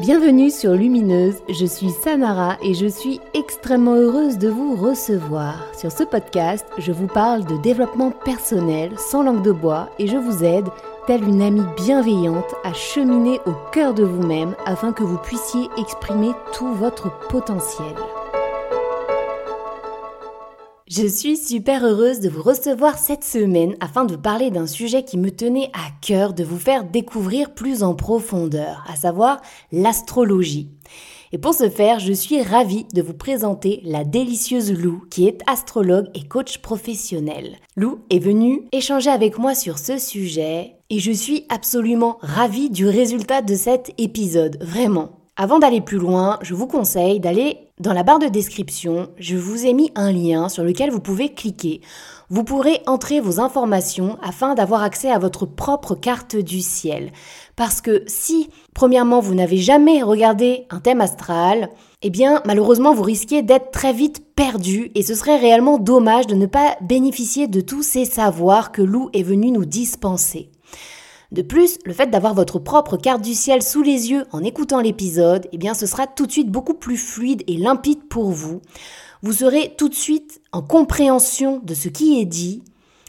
Bienvenue sur Lumineuse, je suis Samara et je suis extrêmement heureuse de vous recevoir. Sur ce podcast, je vous parle de développement personnel sans langue de bois et je vous aide, telle une amie bienveillante, à cheminer au cœur de vous-même afin que vous puissiez exprimer tout votre potentiel. Je suis super heureuse de vous recevoir cette semaine afin de vous parler d'un sujet qui me tenait à cœur de vous faire découvrir plus en profondeur, à savoir l'astrologie. Et pour ce faire, je suis ravie de vous présenter la délicieuse Lou, qui est astrologue et coach professionnel. Lou est venue échanger avec moi sur ce sujet et je suis absolument ravie du résultat de cet épisode, vraiment. Avant d'aller plus loin, je vous conseille d'aller dans la barre de description. Je vous ai mis un lien sur lequel vous pouvez cliquer. Vous pourrez entrer vos informations afin d'avoir accès à votre propre carte du ciel. Parce que si, premièrement, vous n'avez jamais regardé un thème astral, eh bien, malheureusement, vous risquez d'être très vite perdu et ce serait réellement dommage de ne pas bénéficier de tous ces savoirs que Lou est venu nous dispenser. De plus, le fait d'avoir votre propre carte du ciel sous les yeux en écoutant l'épisode, eh bien ce sera tout de suite beaucoup plus fluide et limpide pour vous. Vous serez tout de suite en compréhension de ce qui est dit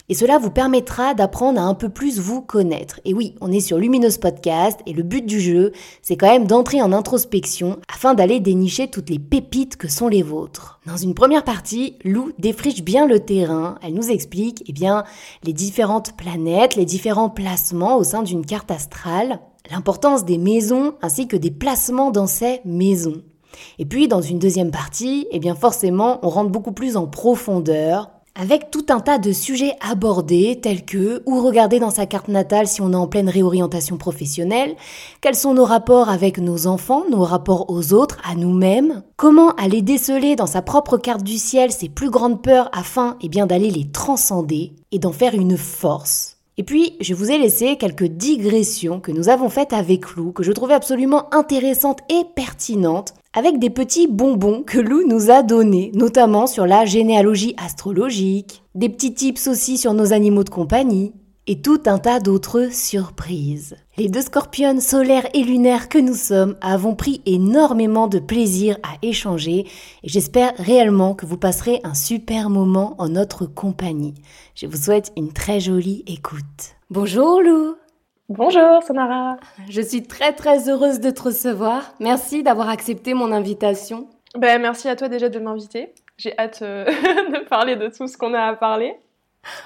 et cela vous permettra d'apprendre à un peu plus vous connaître. Et oui, on est sur Luminous Podcast et le but du jeu, c'est quand même d'entrer en introspection afin d'aller dénicher toutes les pépites que sont les vôtres. Dans une première partie, Lou défriche bien le terrain. Elle nous explique eh bien, les différentes planètes, les différents placements au sein d'une carte astrale, l'importance des maisons ainsi que des placements dans ces maisons. Et puis dans une deuxième partie, eh bien forcément, on rentre beaucoup plus en profondeur avec tout un tas de sujets abordés tels que où regarder dans sa carte natale si on est en pleine réorientation professionnelle, quels sont nos rapports avec nos enfants, nos rapports aux autres, à nous-mêmes, comment aller déceler dans sa propre carte du ciel ses plus grandes peurs afin eh bien d'aller les transcender et d'en faire une force. Et puis, je vous ai laissé quelques digressions que nous avons faites avec Lou, que je trouvais absolument intéressantes et pertinentes, avec des petits bonbons que Lou nous a donnés, notamment sur la généalogie astrologique, des petits tips aussi sur nos animaux de compagnie, et tout un tas d'autres surprises. Les deux scorpions solaires et lunaires que nous sommes avons pris énormément de plaisir à échanger et j'espère réellement que vous passerez un super moment en notre compagnie. Je vous souhaite une très jolie écoute. Bonjour Lou Bonjour Samara Je suis très très heureuse de te recevoir. Merci d'avoir accepté mon invitation. Ben, merci à toi déjà de m'inviter. J'ai hâte euh, de parler de tout ce qu'on a à parler.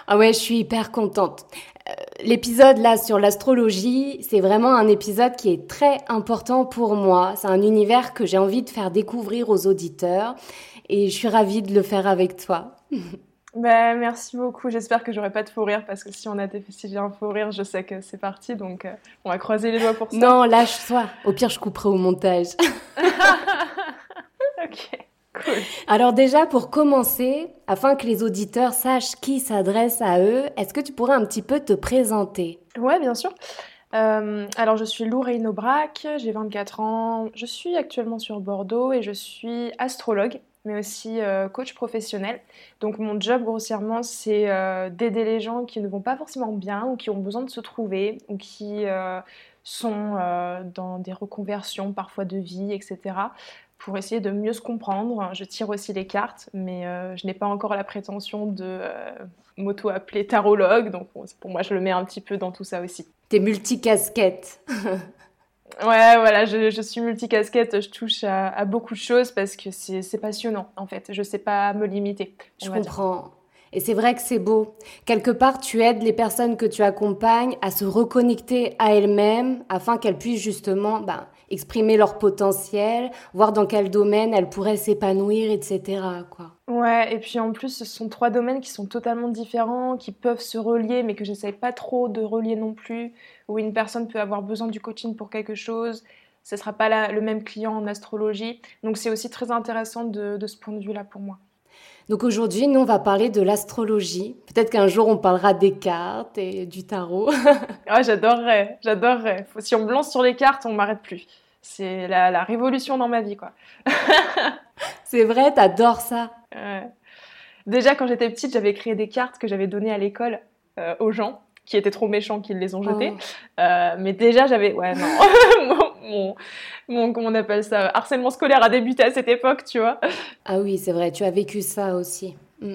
Ah ouais, je suis hyper contente. Euh, l'épisode là sur l'astrologie, c'est vraiment un épisode qui est très important pour moi. C'est un univers que j'ai envie de faire découvrir aux auditeurs et je suis ravie de le faire avec toi. Ben, merci beaucoup. J'espère que j'aurai pas de fou rire parce que si on a des, si j'ai un fou rire, je sais que c'est parti. Donc, euh, on va croiser les doigts pour ça. Non, lâche-toi. Au pire, je couperai au montage. ok. Cool. Alors déjà, pour commencer, afin que les auditeurs sachent qui s'adresse à eux, est-ce que tu pourrais un petit peu te présenter? Ouais, bien sûr. Euh, alors, je suis Lou Reynaud-Brac, j'ai 24 ans, je suis actuellement sur Bordeaux et je suis astrologue, mais aussi euh, coach professionnel. Donc, mon job, grossièrement, c'est euh, d'aider les gens qui ne vont pas forcément bien ou qui ont besoin de se trouver ou qui sont dans des reconversions parfois de vie, etc pour essayer de mieux se comprendre. Je tire aussi les cartes, mais euh, je n'ai pas encore la prétention de euh, m'auto-appeler tarologue, donc pour moi je le mets un petit peu dans tout ça aussi. T'es multicasquette. ouais, voilà, je, je, suis multicasquette, je touche à, beaucoup de choses parce que c'est passionnant en fait, je sais pas me limiter. Je comprends. Et c'est vrai que c'est beau. Quelque part, tu aides les personnes que tu accompagnes à se reconnecter à elles-mêmes afin qu'elles puissent justement ben, exprimer leur potentiel, voir dans quel domaine elles pourraient s'épanouir, etc. Quoi. Ouais, et puis en plus, ce sont trois domaines qui sont totalement différents, qui peuvent se relier, mais que j'essaye pas trop de relier non plus, où une personne peut avoir besoin du coaching pour quelque chose, ce sera pas le même client en astrologie. Donc c'est aussi très intéressant de ce point de vue-là pour moi. Donc aujourd'hui, nous, on va parler de l'astrologie. Peut-être qu'un jour, on parlera des cartes et du tarot. ah, j'adorerais, j'adorerais. Si on me lance sur les cartes, on m'arrête plus. C'est la, révolution dans ma vie, quoi. C'est vrai, t'adores ça. Déjà, quand j'étais petite, j'avais créé des cartes que j'avais données à l'école euh, aux gens qui étaient trop méchants, qui les ont jetées. Oh. Euh, mais déjà, j'avais... Ouais, non. mon, comment on appelle ça, harcèlement scolaire a débuté à cette époque, tu vois. Ah oui, c'est vrai, tu as vécu ça aussi. Mm.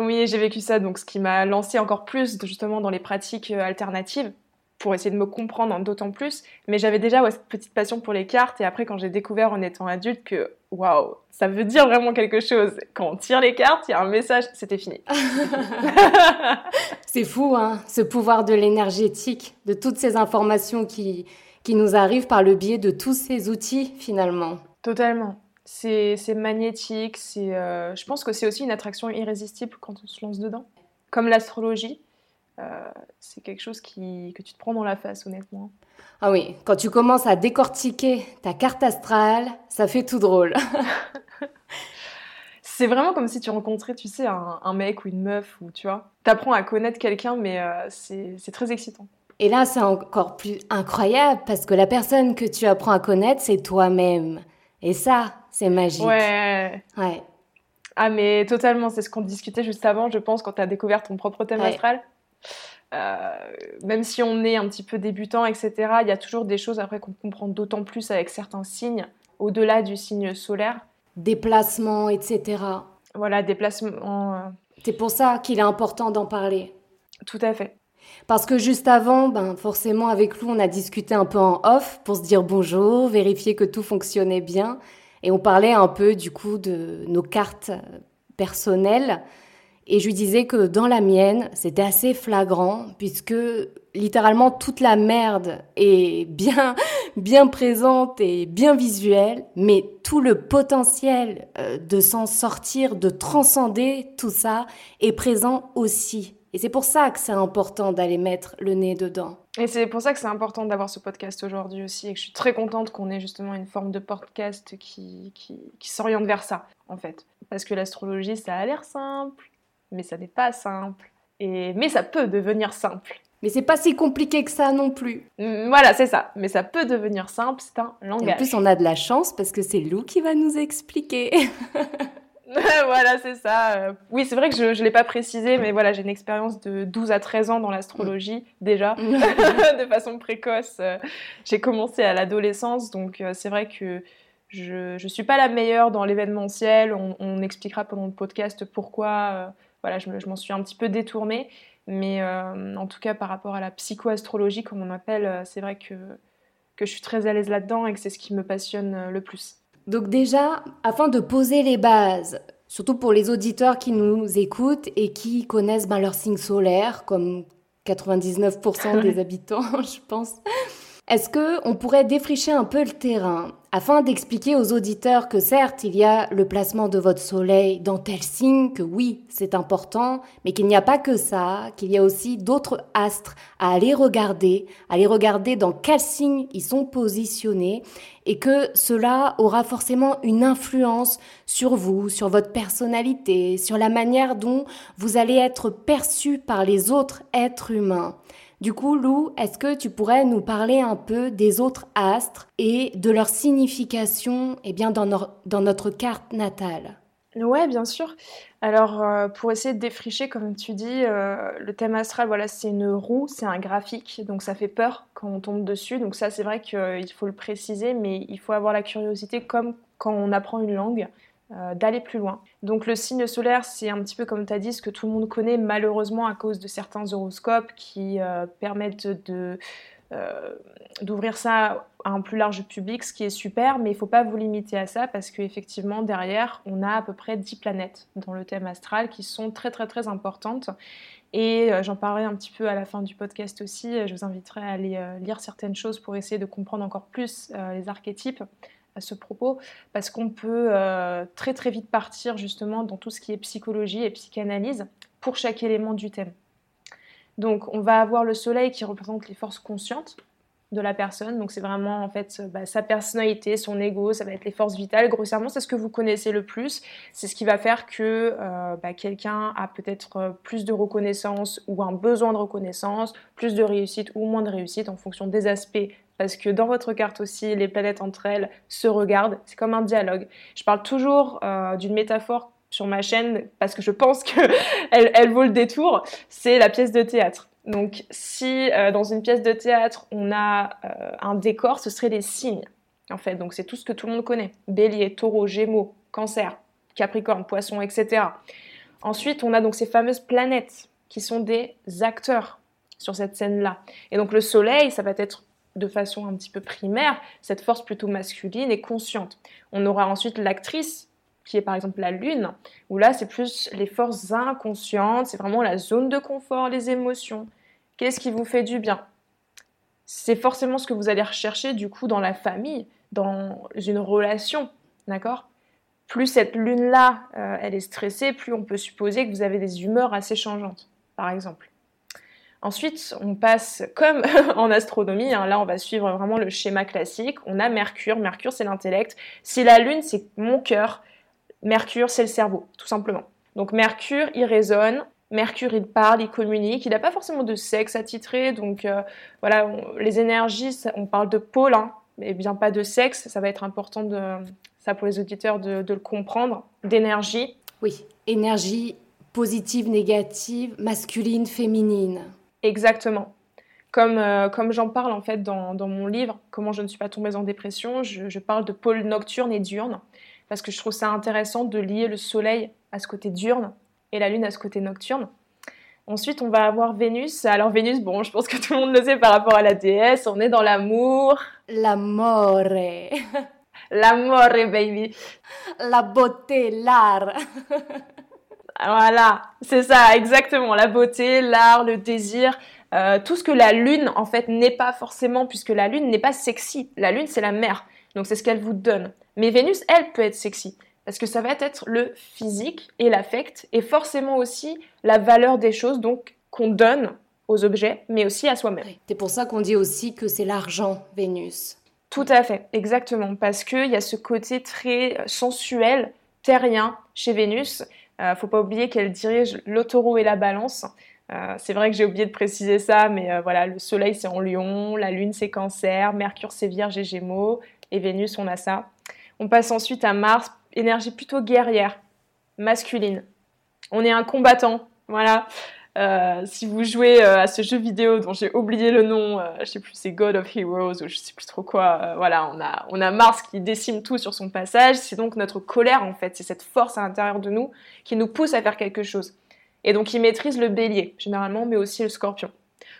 Oui, j'ai vécu ça, donc ce qui m'a lancé encore plus justement dans les pratiques euh, alternatives pour essayer de me comprendre d'autant plus. Mais j'avais déjà cette petite passion pour les cartes et après quand j'ai découvert en étant adulte que waouh, ça veut dire vraiment quelque chose. Quand on tire les cartes, il y a un message, c'était fini. c'est fou, hein, ce pouvoir de l'énergétique, de toutes ces informations qui, qui nous arrivent par le biais de tous ces outils finalement. Totalement. C'est magnétique, c'est, euh, je pense que c'est aussi une attraction irrésistible quand on se lance dedans. Comme l'astrologie, c'est quelque chose qui, que tu te prends dans la face, honnêtement. Ah oui, quand tu commences à décortiquer ta carte astrale, ça fait tout drôle. c'est vraiment comme si tu rencontrais, tu sais, un, mec ou une meuf, ou tu vois, t'apprends à connaître quelqu'un, mais euh, c'est très excitant. Et là, c'est encore plus incroyable parce que la personne que tu apprends à connaître, c'est toi-même. Et ça, c'est magique. Ouais. Ouais. Ah, mais totalement, c'est ce qu'on discutait juste avant, je pense, quand tu as découvert ton propre thème astral. Euh, même si on est un petit peu débutant, etc., il y a toujours des choses après qu'on comprend d'autant plus avec certains signes, au-delà du signe solaire. Déplacements, etc. Voilà, déplacements. Euh. C'est pour ça qu'il est important d'en parler. Tout à fait. Parce que juste avant, ben forcément avec Lou, on a discuté un peu en off pour se dire bonjour, vérifier que tout fonctionnait bien. Et on parlait un peu du coup de nos cartes personnelles. Et je lui disais que dans la mienne, c'était assez flagrant, puisque littéralement toute la merde est bien, bien présente et bien visuelle, mais tout le potentiel euh, de s'en sortir, de transcender tout ça est présent aussi. Et c'est pour ça que c'est important d'aller mettre le nez dedans. Et c'est pour ça que c'est important d'avoir ce podcast aujourd'hui aussi, et que je suis très contente qu'on ait justement une forme de podcast qui, qui, qui s'oriente vers ça, en fait. Parce que l'astrologie, ça a l'air simple, mais ça n'est pas simple. Et... Mais ça peut devenir simple. Mais c'est pas si compliqué que ça non plus. Mm, voilà, c'est ça. Mais ça peut devenir simple, c'est un langage. en plus, on a de la chance parce que c'est Lou qui va nous expliquer. voilà, c'est ça. Euh, oui, c'est vrai que je ne l'ai pas précisé, mais voilà, j'ai une expérience de 12 à 13 ans dans l'astrologie, déjà, de façon précoce. Euh, j'ai commencé à l'adolescence, donc euh, c'est vrai que je ne suis pas la meilleure dans l'événementiel. On, expliquera pendant le podcast pourquoi voilà, je, m'en suis un petit peu détournée. Mais en tout cas, par rapport à la psychoastrologie, comme on appelle, c'est vrai que, que je suis très à l'aise là-dedans et que c'est ce qui me passionne le plus. Donc déjà, afin de poser les bases, surtout pour les auditeurs qui nous écoutent et qui connaissent ben, leur signe solaire, comme 99% des habitants, je pense, est-ce qu'on pourrait défricher un peu le terrain afin d'expliquer aux auditeurs que certes, il y a le placement de votre soleil dans tel signe, que oui, c'est important, mais qu'il n'y a pas que ça, qu'il y a aussi d'autres astres à aller regarder, à aller regarder dans quel signe ils sont positionnés, et que cela aura forcément une influence sur vous, sur votre personnalité, sur la manière dont vous allez être perçu par les autres êtres humains. Du coup, Lou, est-ce que tu pourrais nous parler un peu des autres astres et de leur signification eh bien, dans, notre carte natale? Ouais, bien sûr. Alors, euh, pour essayer de défricher, comme tu dis, euh, le thème astral, voilà, c'est une roue, c'est un graphique, donc ça fait peur quand on tombe dessus. Donc ça, c'est vrai qu'il faut le préciser, mais il faut avoir la curiosité comme quand on apprend une langue. Euh, d'aller plus loin. Donc le signe solaire, c'est un petit peu comme tu as dit, ce que tout le monde connaît malheureusement à cause de certains horoscopes qui euh, permettent de, euh, d'ouvrir ça à un plus large public, ce qui est super, mais il ne faut pas vous limiter à ça parce qu'effectivement, derrière, on a à peu près 10 planètes dans le thème astral qui sont très très très importantes. Et j'en parlerai un petit peu à la fin du podcast aussi. Je vous inviterai à aller lire certaines choses pour essayer de comprendre encore plus les archétypes à ce propos, parce qu'on peut euh, très très vite partir justement dans tout ce qui est psychologie et psychanalyse pour chaque élément du thème. Donc on va avoir le soleil qui représente les forces conscientes de la personne, donc c'est vraiment en fait bah, sa personnalité, son ego, ça va être les forces vitales. Grossièrement, c'est ce que vous connaissez le plus, c'est ce qui va faire que euh, bah, quelqu'un a peut-être euh, plus de reconnaissance ou un besoin de reconnaissance, plus de réussite ou moins de réussite en fonction des aspects parce que dans votre carte aussi, les planètes entre elles se regardent. C'est comme un dialogue. Je parle toujours euh, d'une métaphore sur ma chaîne parce que je pense qu'elle elle vaut le détour. C'est la pièce de théâtre. Donc, si euh, dans une pièce de théâtre on a euh, un décor, ce serait les signes. en fait. Donc c'est tout ce que tout le monde connaît. Bélier, taureau, gémeaux, cancer, capricorne, poisson, etc. Ensuite, on a donc ces fameuses planètes qui sont des acteurs sur cette scène-là. Et donc le soleil, ça va être de façon un petit peu primaire, cette force plutôt masculine et consciente. On aura ensuite l'actrice, qui est par exemple la lune, où là c'est plus les forces inconscientes, c'est vraiment la zone de confort, les émotions. Qu'est-ce qui vous fait du bien? C'est forcément ce que vous allez rechercher du coup dans la famille, dans une relation, d'accord? Plus cette lune-là, euh, elle est stressée, plus on peut supposer que vous avez des humeurs assez changeantes, par exemple. Ensuite, on passe comme en astronomie, hein, là on va suivre vraiment le schéma classique. On a Mercure, Mercure c'est l'intellect. Si la Lune c'est mon cœur, Mercure c'est le cerveau, tout simplement. Donc Mercure il résonne, Mercure il parle, il communique, il n'a pas forcément de sexe attitré, donc euh, voilà, les énergies, on parle de pôle, hein, mais bien pas de sexe, ça va être important ça pour les auditeurs de le comprendre, d'énergie. Oui, énergie positive, négative, masculine, féminine. Exactement. Comme, euh, comme j'en parle en fait dans, dans, mon livre, Comment je ne suis pas tombée en dépression, je, parle de pôle nocturne et diurne, parce que je trouve ça intéressant de lier le soleil à ce côté diurne et la lune à ce côté nocturne. Ensuite, on va avoir Vénus. Alors Vénus, bon, je pense que tout le monde le sait par rapport à la déesse, on est dans l'amour. L'amore. L'amore, baby. La beauté, l'art. Voilà, c'est ça, exactement. La beauté, l'art, le désir, euh, tout ce que la lune, en fait, n'est pas forcément, puisque la lune n'est pas sexy. La lune, c'est la mère. Donc, c'est ce qu'elle vous donne. Mais Vénus, elle, peut être sexy. Parce que ça va être le physique et l'affect, et forcément aussi la valeur des choses, donc qu'on donne aux objets, mais aussi à soi-même. C'est pour ça qu'on dit aussi que c'est l'argent, Vénus. Tout à fait, exactement. Parce qu'il y a ce côté très sensuel, terrien chez Vénus, ne euh, faut pas oublier qu'elle dirige l'autoroute et la balance. Euh, c'est vrai que j'ai oublié de préciser ça, mais euh, voilà, le Soleil c'est en Lion, la Lune c'est Cancer, Mercure c'est Vierge et Gémeaux, et Vénus on a ça. On passe ensuite à Mars, énergie plutôt guerrière, masculine. On est un combattant, voilà. Euh, si vous jouez euh, à ce jeu vidéo dont j'ai oublié le nom, euh, je sais plus, c'est God of Heroes ou je sais plus trop quoi. voilà, on a, on a Mars qui décime tout sur son passage. C'est donc notre colère en fait, c'est cette force à l'intérieur de nous qui nous pousse à faire quelque chose. Et donc il maîtrise le Bélier généralement, mais aussi le Scorpion.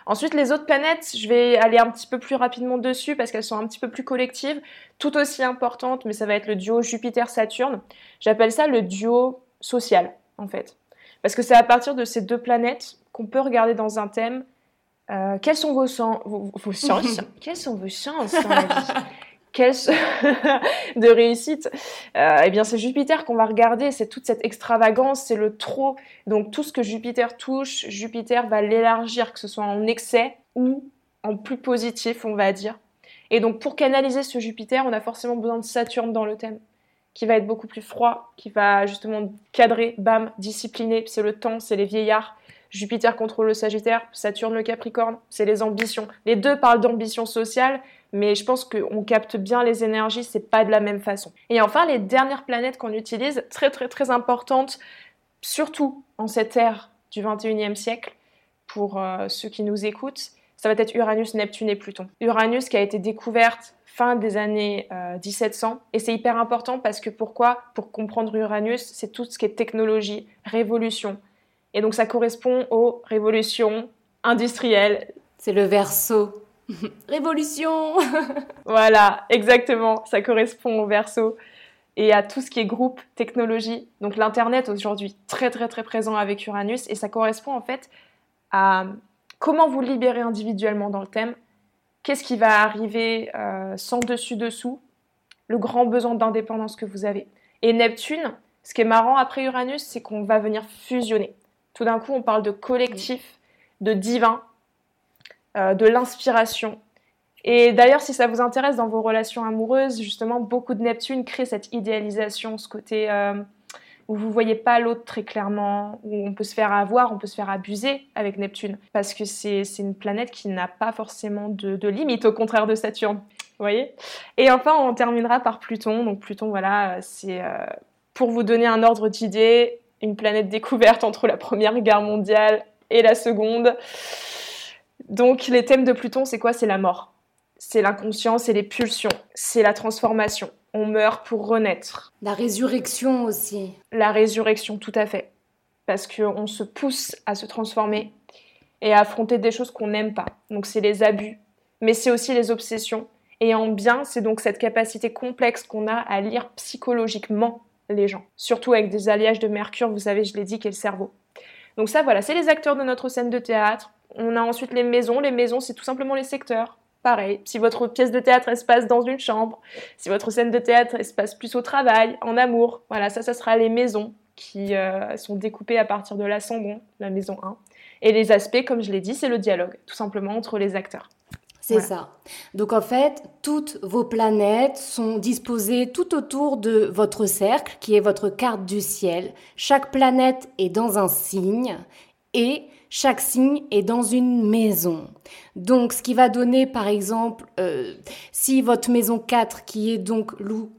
Ensuite, les autres planètes, je vais aller un petit peu plus rapidement dessus parce qu'elles sont un petit peu plus collectives, tout aussi importantes, mais ça va être le duo Jupiter-Saturne. J'appelle ça le duo social, en fait. Parce que c'est à partir de ces deux planètes qu'on peut regarder dans un thème euh, quelles sont vos, vos, chances Quelles sont vos chances dans la vie Quelles de réussite euh, Eh bien, c'est Jupiter qu'on va regarder. C'est toute cette extravagance, c'est le trop. Donc, tout ce que Jupiter touche, Jupiter va l'élargir, que ce soit en excès ou en plus positif, on va dire. Et donc, pour canaliser ce Jupiter, on a forcément besoin de Saturne dans le thème qui va être beaucoup plus froid, qui va justement cadrer, bam, discipliner. C'est le temps, c'est les vieillards. Jupiter contrôle le Sagittaire, Saturne le Capricorne, c'est les ambitions. Les deux parlent d'ambition sociale, mais je pense qu'on capte bien les énergies, c'est pas de la même façon. Et enfin, les dernières planètes qu'on utilise, très très très importantes, surtout en cette ère du 21e siècle, pour euh, ceux qui nous écoutent, ça va être Uranus, Neptune et Pluton. Uranus qui a été découverte fin des années 1700. Euh, et c'est hyper important parce que pourquoi? Pour comprendre Uranus, c'est tout ce qui est technologie, révolution. Et donc ça correspond aux révolutions industrielles. C'est le verso. Révolution Voilà, exactement, ça correspond au verso et à tout ce qui est groupe, technologie. Donc l'Internet aujourd'hui très très très présent avec Uranus et ça correspond en fait à comment vous libérer individuellement dans le thème, Qu'est-ce qui va arriver euh, sans dessus-dessous? Le grand besoin d'indépendance que vous avez. Et Neptune, ce qui est marrant après Uranus, c'est qu'on va venir fusionner. Tout d'un coup, on parle de collectif, de divin, euh, de l'inspiration. Et d'ailleurs, si ça vous intéresse dans vos relations amoureuses, justement, beaucoup de Neptune crée cette idéalisation, ce côté euh, où vous voyez pas l'autre très clairement, où on peut se faire avoir, on peut se faire abuser avec Neptune, parce que c'est une planète qui n'a pas forcément de, de limite, au contraire de Saturne. Voyez? Et enfin, on terminera par Pluton. Donc Pluton, voilà, c'est euh, pour vous donner un ordre d'idée, une planète découverte entre la Première Guerre mondiale et la Seconde. Donc les thèmes de Pluton, c'est quoi? C'est la mort. c'est l'inconscient, c'est les pulsions, c'est la transformation. On meurt pour renaître. La résurrection aussi. La résurrection, tout à fait. Parce qu'on se pousse à se transformer et à affronter des choses qu'on n'aime pas. Donc c'est les abus, mais c'est aussi les obsessions. Et en bien, c'est donc cette capacité complexe qu'on a à lire psychologiquement les gens. Surtout avec des alliages de mercure, vous savez, je l'ai dit, qui est le cerveau. Donc ça, voilà, c'est les acteurs de notre scène de théâtre. On a ensuite les maisons. Les maisons, c'est tout simplement les secteurs. Pareil, si votre pièce de théâtre elle se passe dans une chambre, si votre scène de théâtre elle se passe plus au travail, en amour, voilà, ça, ça sera les maisons qui euh, sont découpées à partir de l'ascendant, la maison 1. Et les aspects, comme je l'ai dit, c'est le dialogue, tout simplement entre les acteurs. C'est ça. Donc en fait, toutes vos planètes sont disposées tout autour de votre cercle, qui est votre carte du ciel. Chaque planète est dans un signe et chaque signe est dans une maison. Donc, ce qui va donner, par exemple, euh, si votre maison 4, qui est donc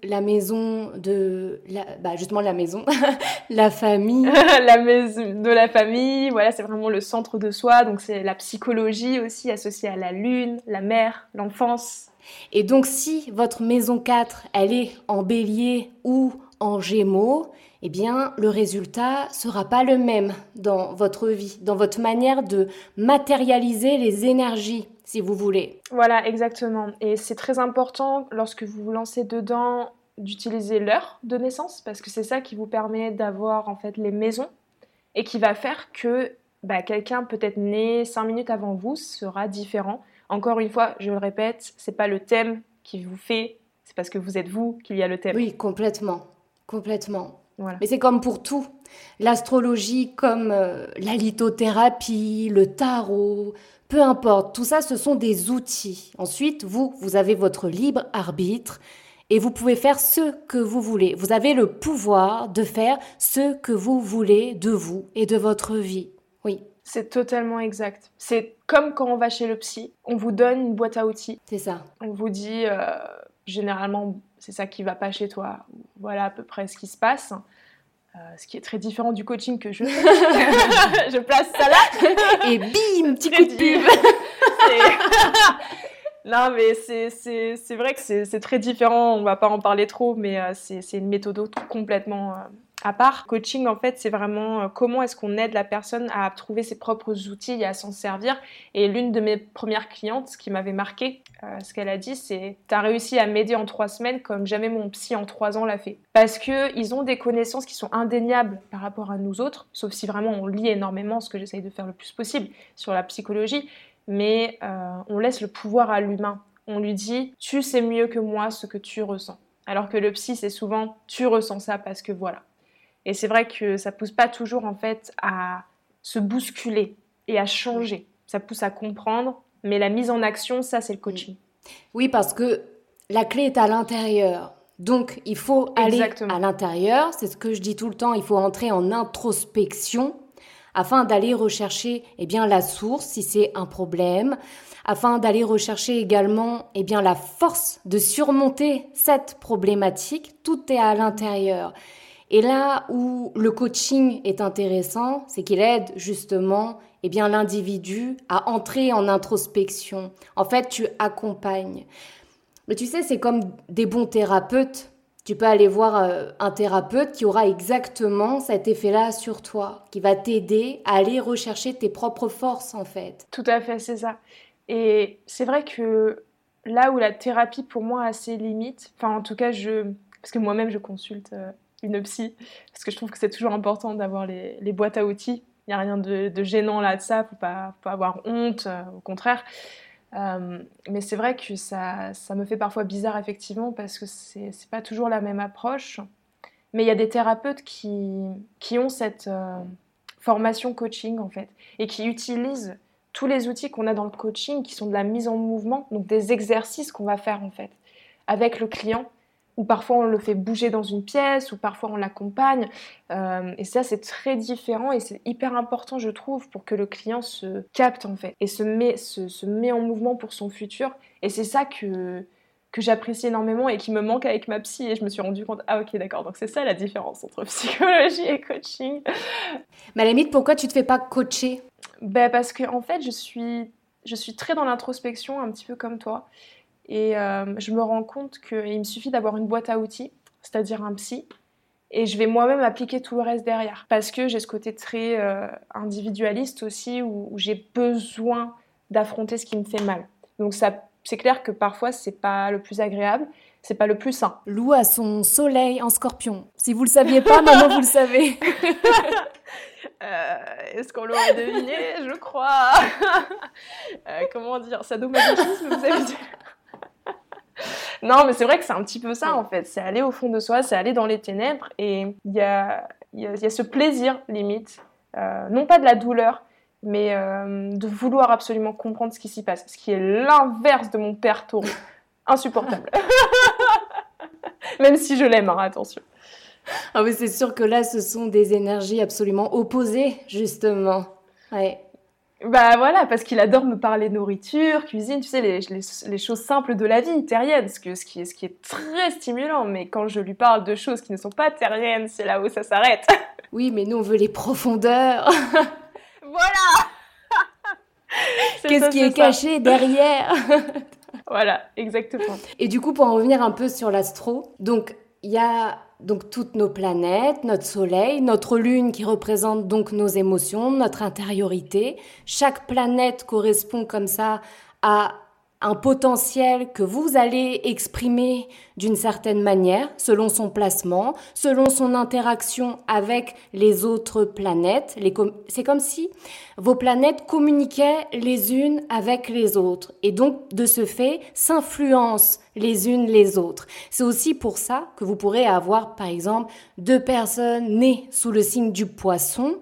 la maison de, la, bah justement la maison, la famille. la maison de la famille, voilà, c'est vraiment le centre de soi. Donc, c'est la psychologie aussi associée à la lune, la mère, l'enfance. Et donc, si votre maison 4, elle est en bélier ou en gémeaux, eh bien, le résultat sera pas le même dans votre vie, dans votre manière de matérialiser les énergies, si vous voulez. Voilà, exactement. Et c'est très important lorsque vous vous lancez dedans d'utiliser l'heure de naissance parce que c'est ça qui vous permet d'avoir en fait les maisons et qui va faire que bah, quelqu'un peut-être né cinq minutes avant vous sera différent. Encore une fois, je le répète, c'est pas le thème qui vous fait, c'est parce que vous êtes vous qu'il y a le thème. Oui, complètement, complètement. Mais c'est comme pour tout. L'astrologie, comme euh, la lithothérapie, le tarot, peu importe, tout ça, ce sont des outils. Ensuite, vous, vous avez votre libre arbitre et vous pouvez faire ce que vous voulez. Vous avez le pouvoir de faire ce que vous voulez de vous et de votre vie. Oui. C'est totalement exact. C'est comme quand on va chez le psy, on vous donne une boîte à outils. C'est ça. On vous dit, euh, généralement, c'est ça qui va pas chez toi. Voilà à peu près ce qui se passe. Euh, ce qui est très différent du coaching que je fais. je place ça là. Et bim, petit coup de pub. non, mais c'est vrai que c'est très différent. On va pas en parler trop, mais euh, c'est une méthode complètement euh, à part. Coaching, en fait, c'est vraiment euh, comment est-ce qu'on aide la personne à trouver ses propres outils et à s'en servir. Et l'une de mes premières clientes, ce qui m'avait marqué, euh, ce qu'elle a dit, c'est T'as réussi à m'aider en trois semaines comme jamais mon psy en trois ans l'a fait. Parce qu'ils ont des connaissances qui sont indéniables par rapport à nous autres, sauf si vraiment on lit énormément, ce que j'essaye de faire le plus possible sur la psychologie, mais euh, on laisse le pouvoir à l'humain. On lui dit Tu sais mieux que moi ce que tu ressens. Alors que le psy, c'est souvent tu ressens ça parce que voilà. Et c'est vrai que ça pousse pas toujours en fait à se bousculer et à changer. Ça pousse à comprendre, mais la mise en action, ça c'est le coaching. Oui, parce que la clé est à l'intérieur. Donc il faut aller à l'intérieur, c'est ce que je dis tout le temps, il faut entrer en introspection afin d'aller rechercher eh bien la source si c'est un problème, afin d'aller rechercher également eh bien la force de surmonter cette problématique, tout est à l'intérieur. Et là où le coaching est intéressant, c'est qu'il aide justement eh bien l'individu à entrer en introspection. En fait, tu accompagnes. Mais tu sais, c'est comme des bons thérapeutes. Tu peux aller voir euh, un thérapeute qui aura exactement cet effet-là sur toi, qui va t'aider à aller rechercher tes propres forces en fait. Tout à fait, c'est ça. Et c'est vrai que là où la thérapie pour moi a ses limites, enfin en tout cas je, parce que moi-même je consulte euh, une psy, parce que je trouve que c'est toujours important d'avoir les, boîtes à outils. Il n'y a rien de, gênant là de ça, faut pas, faut pas avoir honte, euh, au contraire. Euh, mais c'est vrai que ça, ça me fait parfois bizarre effectivement parce que c'est pas toujours la même approche. Mais il y a des thérapeutes qui, qui ont cette euh, formation coaching en fait et qui utilisent tous les outils qu'on a dans le coaching qui sont de la mise en mouvement, donc des exercices qu'on va faire en fait avec le client ou parfois on le fait bouger dans une pièce, ou parfois on l'accompagne. Euh, et ça, c'est très différent et c'est hyper important, je trouve, pour que le client se capte en fait et se met, se, met en mouvement pour son futur. Et c'est ça que, que j'apprécie énormément et qui me manque avec ma psy. Et je me suis rendu compte, ah ok, d'accord, donc c'est ça la différence entre psychologie et coaching. Mais à la limite, pourquoi tu te fais pas coacher? Ben Parce que en fait, je suis, je suis très dans l'introspection, un petit peu comme toi. Et euh, je me rends compte qu'il me suffit d'avoir une boîte à outils, c'est-à-dire un psy, et je vais moi-même appliquer tout le reste derrière. Parce que j'ai ce côté très euh, individualiste aussi, où, j'ai besoin d'affronter ce qui me fait mal. Donc ça, c'est clair que parfois c'est pas le plus agréable, c'est pas le plus sain. Lou a son soleil en scorpion. Si vous le saviez pas, maintenant vous le savez. Euh, est-ce qu'on l'aurait deviné? Je crois. euh, comment dire? Sadomasochisme, vous avez dit non, mais c'est vrai que c'est un petit peu ça en fait. C'est aller au fond de soi, c'est aller dans les ténèbres et il y a, y, a, y a, ce plaisir limite, euh, non pas de la douleur, mais euh, de vouloir absolument comprendre ce qui s'y passe, ce qui est l'inverse de mon père taureau. Insupportable. Même si je l'aime, hein, attention. Ah oui, c'est sûr que là, ce sont des énergies absolument opposées, justement. Ouais. Bah voilà, parce qu'il adore me parler nourriture, cuisine, tu sais, les, les, choses simples de la vie terrienne, ce, que, ce, qui est, ce qui est très stimulant. Mais quand je lui parle de choses qui ne sont pas terriennes, c'est là où ça s'arrête. Oui, mais nous, on veut les profondeurs. voilà Qu'est-ce qui est caché derrière? Voilà, exactement. Et du coup, pour en revenir un peu sur l'astro, donc il y a donc toutes nos planètes, notre Soleil, notre Lune qui représente donc nos émotions, notre intériorité. Chaque planète correspond comme ça à un potentiel que vous allez exprimer d'une certaine manière, selon son placement, selon son interaction avec les autres planètes. C'est comme si vos planètes communiquaient les unes avec les autres et donc de ce fait s'influencent les unes les autres. C'est aussi pour ça que vous pourrez avoir par exemple deux personnes nées sous le signe du poisson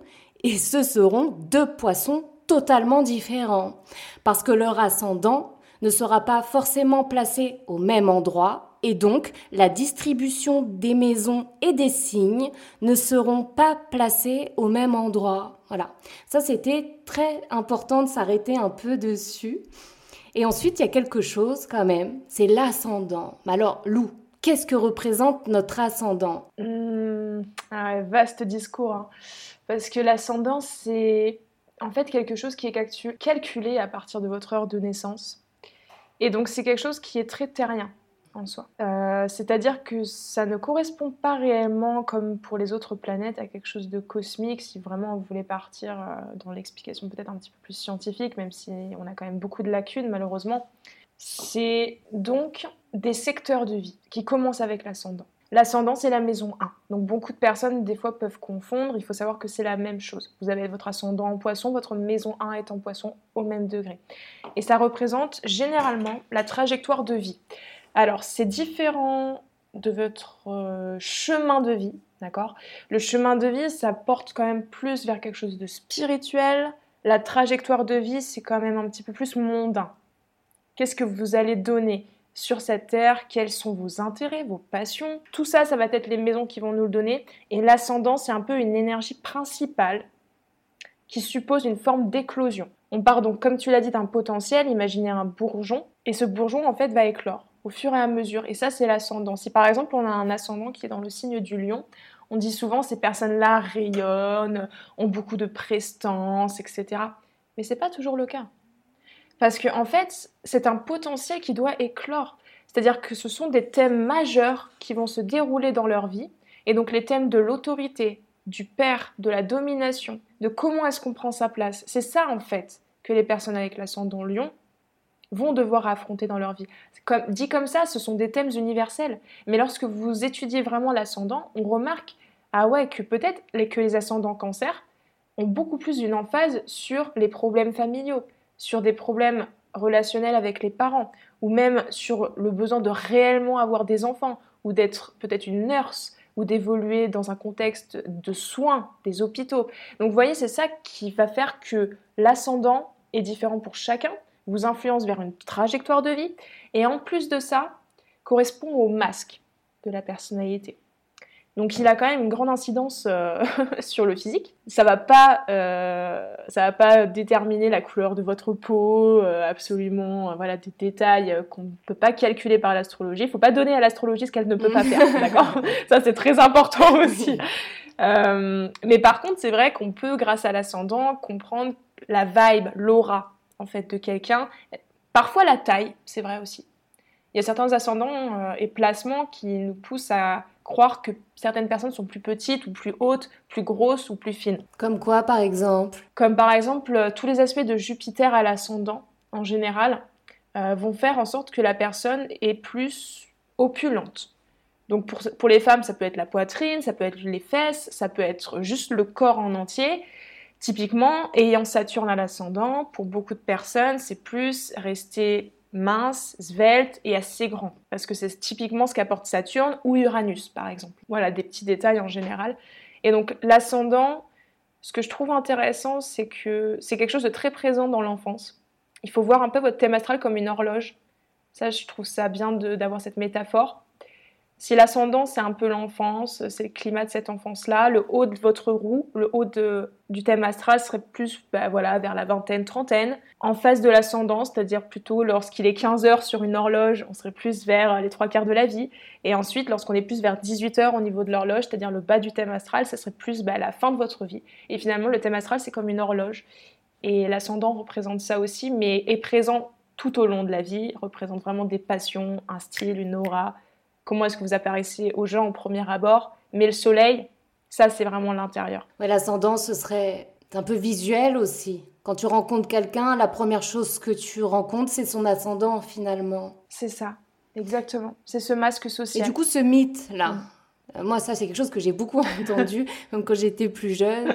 et ce seront deux poissons totalement différents parce que leur ascendant ne sera pas forcément placé au même endroit et donc la distribution des maisons et des signes ne seront pas placés au même endroit. Voilà. Ça, c'était très important de s'arrêter un peu dessus. Et ensuite, il y a quelque chose quand même, c'est l'ascendant. Alors, Lou, qu'est-ce que représente notre ascendant? Mmh, Vaste discours. Hein. Parce que l'ascendant, c'est en fait quelque chose qui est calculé à partir de votre heure de naissance. Et donc c'est quelque chose qui est très terrien en soi. Euh, c'est-à-dire que ça ne correspond pas réellement, comme pour les autres planètes, à quelque chose de cosmique, si vraiment on voulait partir euh, dans l'explication peut-être un petit peu plus scientifique, même si on a quand même beaucoup de lacunes malheureusement. C'est donc des secteurs de vie qui commencent avec l'ascendant. L'ascendant, c'est la maison 1. Donc beaucoup de personnes, des fois, peuvent confondre. Il faut savoir que c'est la même chose. Vous avez votre ascendant en poisson, votre maison 1 est en poisson au même degré. Et ça représente généralement la trajectoire de vie. Alors, c'est différent de votre euh, chemin de vie, d'accord? Le chemin de vie, ça porte quand même plus vers quelque chose de spirituel. La trajectoire de vie, c'est quand même un petit peu plus mondain. Qu'est-ce que vous allez donner? Sur cette terre, quels sont vos intérêts, vos passions? Tout ça, ça va être les maisons qui vont nous le donner. Et l'ascendant, c'est un peu une énergie principale qui suppose une forme d'éclosion. On part donc, comme tu l'as dit, d'un potentiel, imaginez un bourgeon, et ce bourgeon, en fait, va éclore au fur et à mesure. Et ça, c'est l'ascendant. Si par exemple, on a un ascendant qui est dans le signe du lion, on dit souvent ces personnes-là rayonnent, ont beaucoup de prestance, etc. Mais c'est pas toujours le cas. Parce qu'en en fait, c'est un potentiel qui doit éclore. C'est-à-dire que ce sont des thèmes majeurs qui vont se dérouler dans leur vie. Et donc les thèmes de l'autorité, du père, de la domination, de comment est-ce qu'on prend sa place. C'est ça en fait que les personnes avec l'ascendant lion vont devoir affronter dans leur vie. Comme, dit comme ça, ce sont des thèmes universels. Mais lorsque vous étudiez vraiment l'ascendant, on remarque ah ouais que peut-être que les ascendants cancer ont beaucoup plus une emphase sur les problèmes familiaux, sur des problèmes relationnels avec les parents, ou même sur le besoin de réellement avoir des enfants, ou d'être peut-être une nurse, ou d'évoluer dans un contexte de soins des hôpitaux. Donc vous voyez, c'est ça qui va faire que l'ascendant est différent pour chacun, vous influence vers une trajectoire de vie, et en plus de ça, correspond au masque de la personnalité. Donc il a quand même une grande incidence euh, sur le physique. Ça va pas, euh, ça va pas déterminer la couleur de votre peau, euh, absolument, voilà des détails qu'on ne peut pas calculer par l'astrologie. Il faut pas donner à l'astrologie ce qu'elle ne peut pas faire, d'accord? Ça c'est très important aussi. mais par contre, c'est vrai qu'on peut, grâce à l'ascendant, comprendre la vibe, l'aura en fait de quelqu'un. Parfois la taille, c'est vrai aussi. Il y a certains ascendants et placements qui nous poussent à croire que certaines personnes sont plus petites ou plus hautes, plus grosses ou plus fines. Comme quoi, par exemple? Comme par exemple, tous les aspects de Jupiter à l'ascendant, en général, vont faire en sorte que la personne est plus opulente. Donc pour, pour, les femmes, ça peut être la poitrine, ça peut être les fesses, ça peut être juste le corps en entier. Typiquement, ayant Saturne à l'ascendant, pour beaucoup de personnes, c'est plus rester mince, svelte et assez grand. Parce que c'est typiquement ce qu'apporte Saturne ou Uranus, par exemple. Voilà, des petits détails en général. Et donc l'ascendant, ce que je trouve intéressant, c'est que c'est quelque chose de très présent dans l'enfance. Il faut voir un peu votre thème astral comme une horloge. Ça, je trouve ça bien d'avoir cette métaphore. Si l'ascendant, c'est un peu l'enfance, c'est le climat de cette enfance-là, le haut de votre roue, le haut du thème astral serait plus bah, voilà, vers la vingtaine, trentaine. En face de l'ascendant, c'est-à-dire plutôt lorsqu'il est 15 heures sur une horloge, on serait plus vers les trois quarts de la vie. Et ensuite, lorsqu'on est plus vers 18 heures au niveau de l'horloge, c'est-à-dire le bas du thème astral, ça serait plus bah, la fin de votre vie. Et finalement, le thème astral, c'est comme une horloge. Et l'ascendant représente ça aussi, mais est présent tout au long de la vie, représente vraiment des passions, un style, une aura, comment est-ce que vous apparaissez aux gens au premier abord. Mais le soleil, ça, c'est vraiment l'intérieur. Ouais, L'ascendant, ce serait un peu visuel aussi. Quand tu rencontres quelqu'un, la première chose que tu rencontres, c'est son ascendant finalement. C'est ça, exactement. C'est ce masque social. Et du coup, ce mythe-là, mm. euh, moi, ça, c'est quelque chose que j'ai beaucoup entendu, même quand j'étais plus jeune.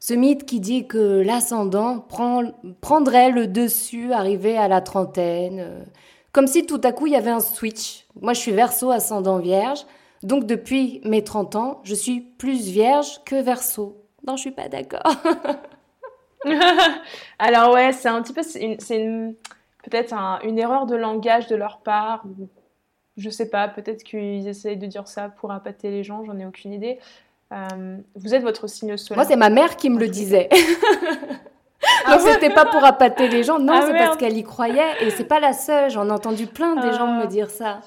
Ce mythe qui dit que l'ascendant prend, prendrait le dessus arrivé à la trentaine. Euh, comme si tout à coup il y avait un switch. Moi je suis verso ascendant vierge, donc depuis mes 30 ans, je suis plus vierge que verso. Non, je suis pas d'accord. Alors ouais, c'est un petit peu, c'est peut-être une erreur de langage de leur part, je sais pas, peut-être qu'ils essayent de dire ça pour appâter les gens, j'en ai aucune idée. Euh, vous êtes votre signe solaire. Moi, c'est ma mère qui me le disait. Ah Donc c'était pas pour appâter les gens, non, ah c'est parce qu'elle y croyait et c'est pas la seule. J'en ai entendu plein des gens me ah. dire ça.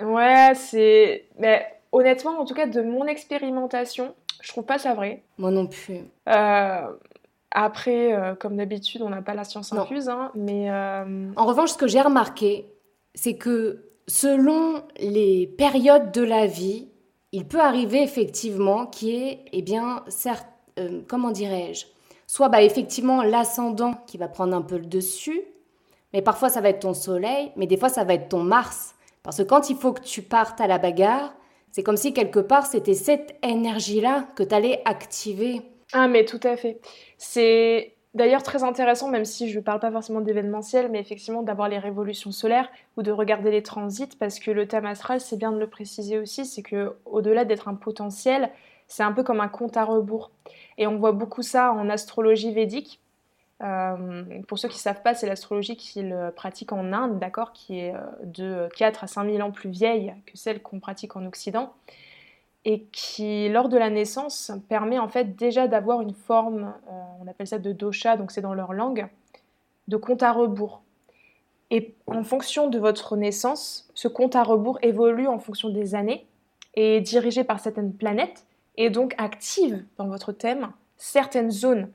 ouais, c'est. Mais honnêtement, en tout cas, de mon expérimentation, je trouve pas ça vrai. Moi non plus. Euh, après, euh, comme d'habitude, on n'a pas la science infuse, hein, mais. Euh, en revanche, ce que j'ai remarqué, c'est que selon les périodes de la vie, il peut arriver effectivement qu'il y ait, eh bien, certes, comment dirais-je, soit bah, effectivement l'ascendant qui va prendre un peu le dessus, mais parfois ça va être ton soleil, mais des fois ça va être ton Mars. Parce que quand il faut que tu partes à la bagarre, c'est comme si quelque part c'était cette énergie-là que tu allais activer. Ah mais tout à fait. C'est d'ailleurs très intéressant, même si je ne parle pas forcément d'événementiel, mais effectivement d'avoir les révolutions solaires ou de regarder les transits, parce que le thème astral, c'est bien de le préciser aussi, c'est que au-delà d'être un potentiel, c'est un peu comme un compte à rebours. Et on voit beaucoup ça en astrologie védique. Euh, pour ceux qui ne savent pas, c'est l'astrologie qu'ils pratiquent en Inde, d'accord, qui est euh, de 4 à 5000 ans plus vieille que celle qu'on pratique en Occident, et qui, lors de la naissance, permet en fait déjà d'avoir une forme, euh, on appelle ça de dosha, donc c'est dans leur langue, de compte à rebours. Et en fonction de votre naissance, ce compte à rebours évolue en fonction des années et est dirigé par certaines planètes et donc active dans votre thème certaines zones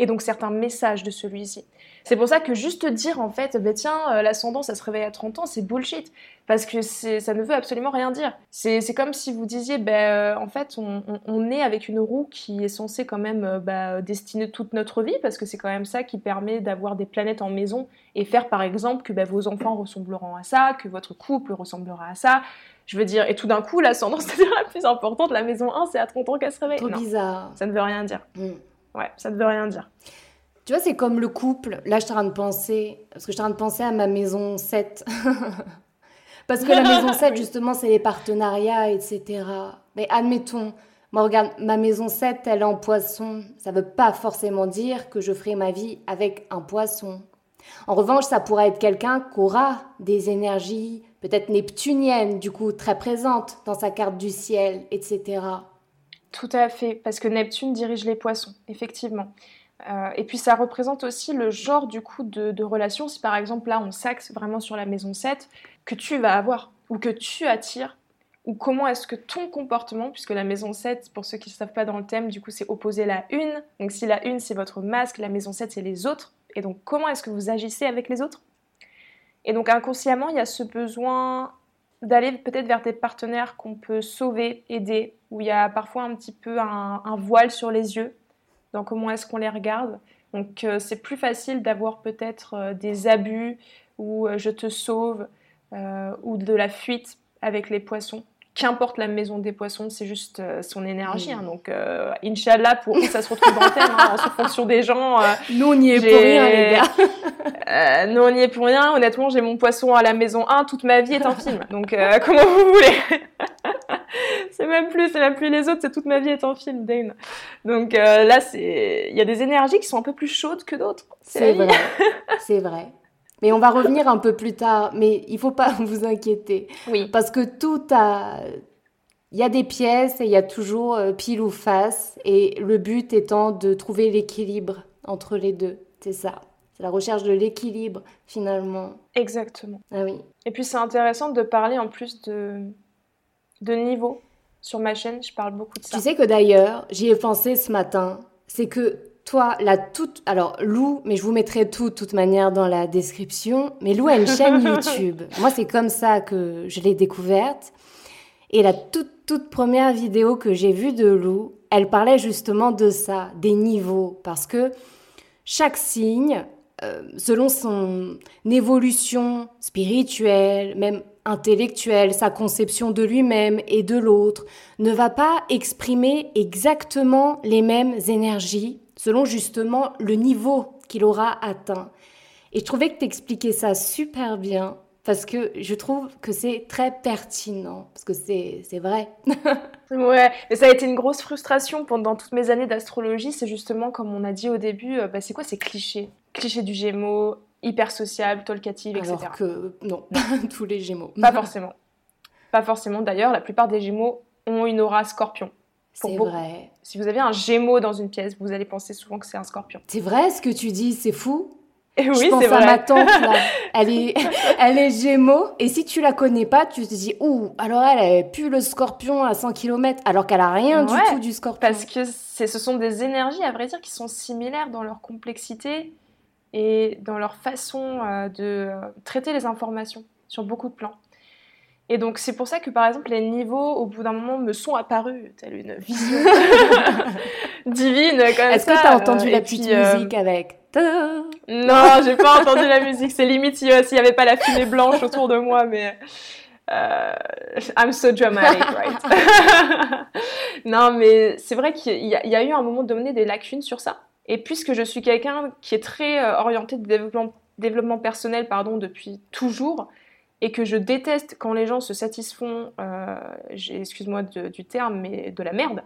et donc certains messages de celui-ci. C'est pour ça que juste dire en fait, bah, tiens, euh, l'ascendant ça se réveille à 30 ans, c'est bullshit, parce que ça ne veut absolument rien dire. C'est comme si vous disiez, bah, en fait, on, est avec une roue qui est censée quand même euh, bah, destiner toute notre vie, parce que c'est quand même ça qui permet d'avoir des planètes en maison et faire par exemple que vos enfants ressembleront à ça, que votre couple ressemblera à ça, je veux dire, et tout d'un coup, l'ascendance c'est la plus importante, la maison 1, c'est à 30 ans qu'elle se réveille. Trop bizarre. Ça ne veut rien dire. Mm. Ouais, ça ne veut rien dire. Tu vois, c'est comme le couple. Là, je suis en train de penser, parce que je suis en train de penser à ma maison 7. parce que la maison 7, justement, c'est les partenariats, etc. Mais admettons, moi, regarde, ma maison 7, elle est en poisson. Ça ne veut pas forcément dire que je ferai ma vie avec un poisson. En revanche, ça pourrait être quelqu'un qui aura des énergies peut-être neptunienne, du coup très présente dans sa carte du ciel, etc. Tout à fait, parce que Neptune dirige les poissons, effectivement. Euh, et puis ça représente aussi le genre du coup de, relation, si par exemple là on s'axe vraiment sur la maison 7, que tu vas avoir ou que tu attires, ou comment est-ce que ton comportement, puisque la maison 7, pour ceux qui ne savent pas dans le thème, du coup c'est opposé la une, donc si la une c'est votre masque, la maison 7 c'est les autres, et donc comment est-ce que vous agissez avec les autres? Et donc inconsciemment, il y a ce besoin d'aller peut-être vers des partenaires qu'on peut sauver, aider, où il y a parfois un petit peu un, voile sur les yeux dans comment est-ce qu'on les regarde. Donc euh, c'est plus facile d'avoir peut-être euh, des abus ou euh, je te sauve ou de la fuite avec les poissons qu'importe la maison des poissons, c'est juste euh, son énergie. Hein. donc, euh, Inch'Allah, pour que ça se retrouve en terre, hein, en fonction des gens. Euh, nous, on y est pour rien, les gars. Euh, nous, on y est pour rien. Honnêtement, j'ai mon poisson à la maison 1. Toute ma vie est un film. Donc, comment vous voulez? C'est même plus, c'est même plus les autres, c'est toute ma vie est un film, Dane. Donc là, c'est, il y a des énergies qui sont un peu plus chaudes que d'autres. C'est vrai. c'est vrai. Mais on va revenir un peu plus tard. Mais il faut pas vous inquiéter. Oui. Parce que tout a. Il y a des pièces et il y a toujours euh, pile ou face. Et le but étant de trouver l'équilibre entre les deux. C'est ça. C'est la recherche de l'équilibre, finalement. Exactement. Ah oui. Et puis c'est intéressant de parler en plus de, de niveau. Sur ma chaîne, je parle beaucoup de ça. Tu sais que d'ailleurs, j'y ai pensé ce matin. C'est que toi, la toute. Alors, Lou, mais je vous mettrai tout, de toute manière, dans la description. Mais Lou a une chaîne YouTube. Moi, c'est comme ça que je l'ai découverte. Et la toute, toute première vidéo que j'ai vue de Lou, elle parlait justement de ça, des niveaux. Parce que chaque signe, euh, selon son évolution spirituelle, même intellectuelle, sa conception de lui-même et de l'autre, ne va pas exprimer exactement les mêmes énergies selon justement le niveau qu'il aura atteint. Et je trouvais que tu expliquais ça super bien parce que je trouve que c'est très pertinent, parce que c'est vrai. ouais, mais ça a été une grosse frustration pendant toutes mes années d'astrologie, c'est justement comme on a dit au début, euh, bah, c'est quoi ces clichés? Clichés du Gémeaux, hyper sociable, tolkative, etc. Alors que non, tous les Gémeaux. Pas forcément. Pas forcément d'ailleurs, la plupart des Gémeaux ont une aura scorpion. C'est vrai. Si vous avez un gémeau dans une pièce, vous allez penser souvent que c'est un scorpion. C'est vrai ce que tu dis, c'est fou. Et oui, je pense à ma tante là. Elle est, elle est gémeaux. Et si tu la connais pas, tu te dis, ouh, alors elle, elle pue le scorpion à 100 km, alors qu'elle a rien du tout du scorpion. Parce que ce sont des énergies, à vrai dire, qui sont similaires dans leur complexité et dans leur façon euh, de euh, traiter les informations sur beaucoup de plans. Et donc c'est pour ça que par exemple les niveaux au bout d'un moment me sont apparus telle une vision divine comme Est-ce que tu as entendu la petite euh, musique avec Non, j'ai pas entendu la musique. C'est limite s'il n'y avait pas la fumée blanche autour de moi, mais euh, I'm so dramatic, right Non, mais c'est vrai qu'il y, y, a eu un moment donné des lacunes sur ça. Et puisque je suis quelqu'un qui est très euh, orienté de développement, développement personnel pardon, depuis toujours, et que je déteste quand les gens se satisfont, euh, excuse-moi du terme, mais de la merde,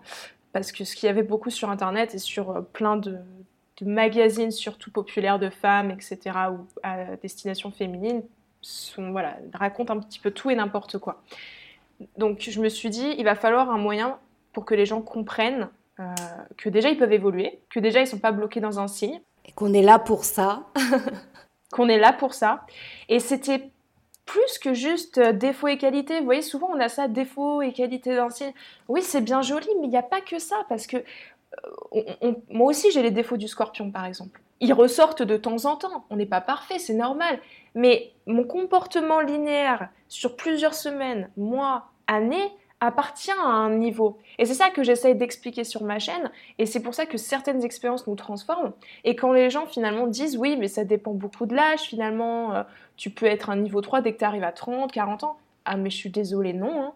parce que ce qu'il y avait beaucoup sur Internet et sur euh, plein de, magazines, surtout populaires de femmes, etc., ou à destination féminine, sont, voilà, racontent un petit peu tout et n'importe quoi. Donc je me suis dit, il va falloir un moyen pour que les gens comprennent euh, que déjà ils peuvent évoluer, que déjà ils ne sont pas bloqués dans un signe. Et qu'on est là pour ça. qu'on est là pour ça. Et c'était plus que juste euh, défaut et qualité. Vous voyez, souvent on a ça, défaut et qualité d'un signe. Oui, c'est bien joli, mais il n'y a pas que ça, parce que euh, moi aussi j'ai les défauts du scorpion, par exemple. Ils ressortent de temps en temps. On n'est pas parfait, c'est normal. Mais mon comportement linéaire sur plusieurs semaines, mois, années, appartient à un niveau. Et c'est ça que j'essaye d'expliquer sur ma chaîne, et c'est pour ça que certaines expériences nous transforment. Et quand les gens finalement disent oui, mais ça dépend beaucoup de l'âge, finalement, euh, tu peux être un niveau 3 dès que tu arrives à 30, 40 ans. Ah mais je suis désolée, non. Hein.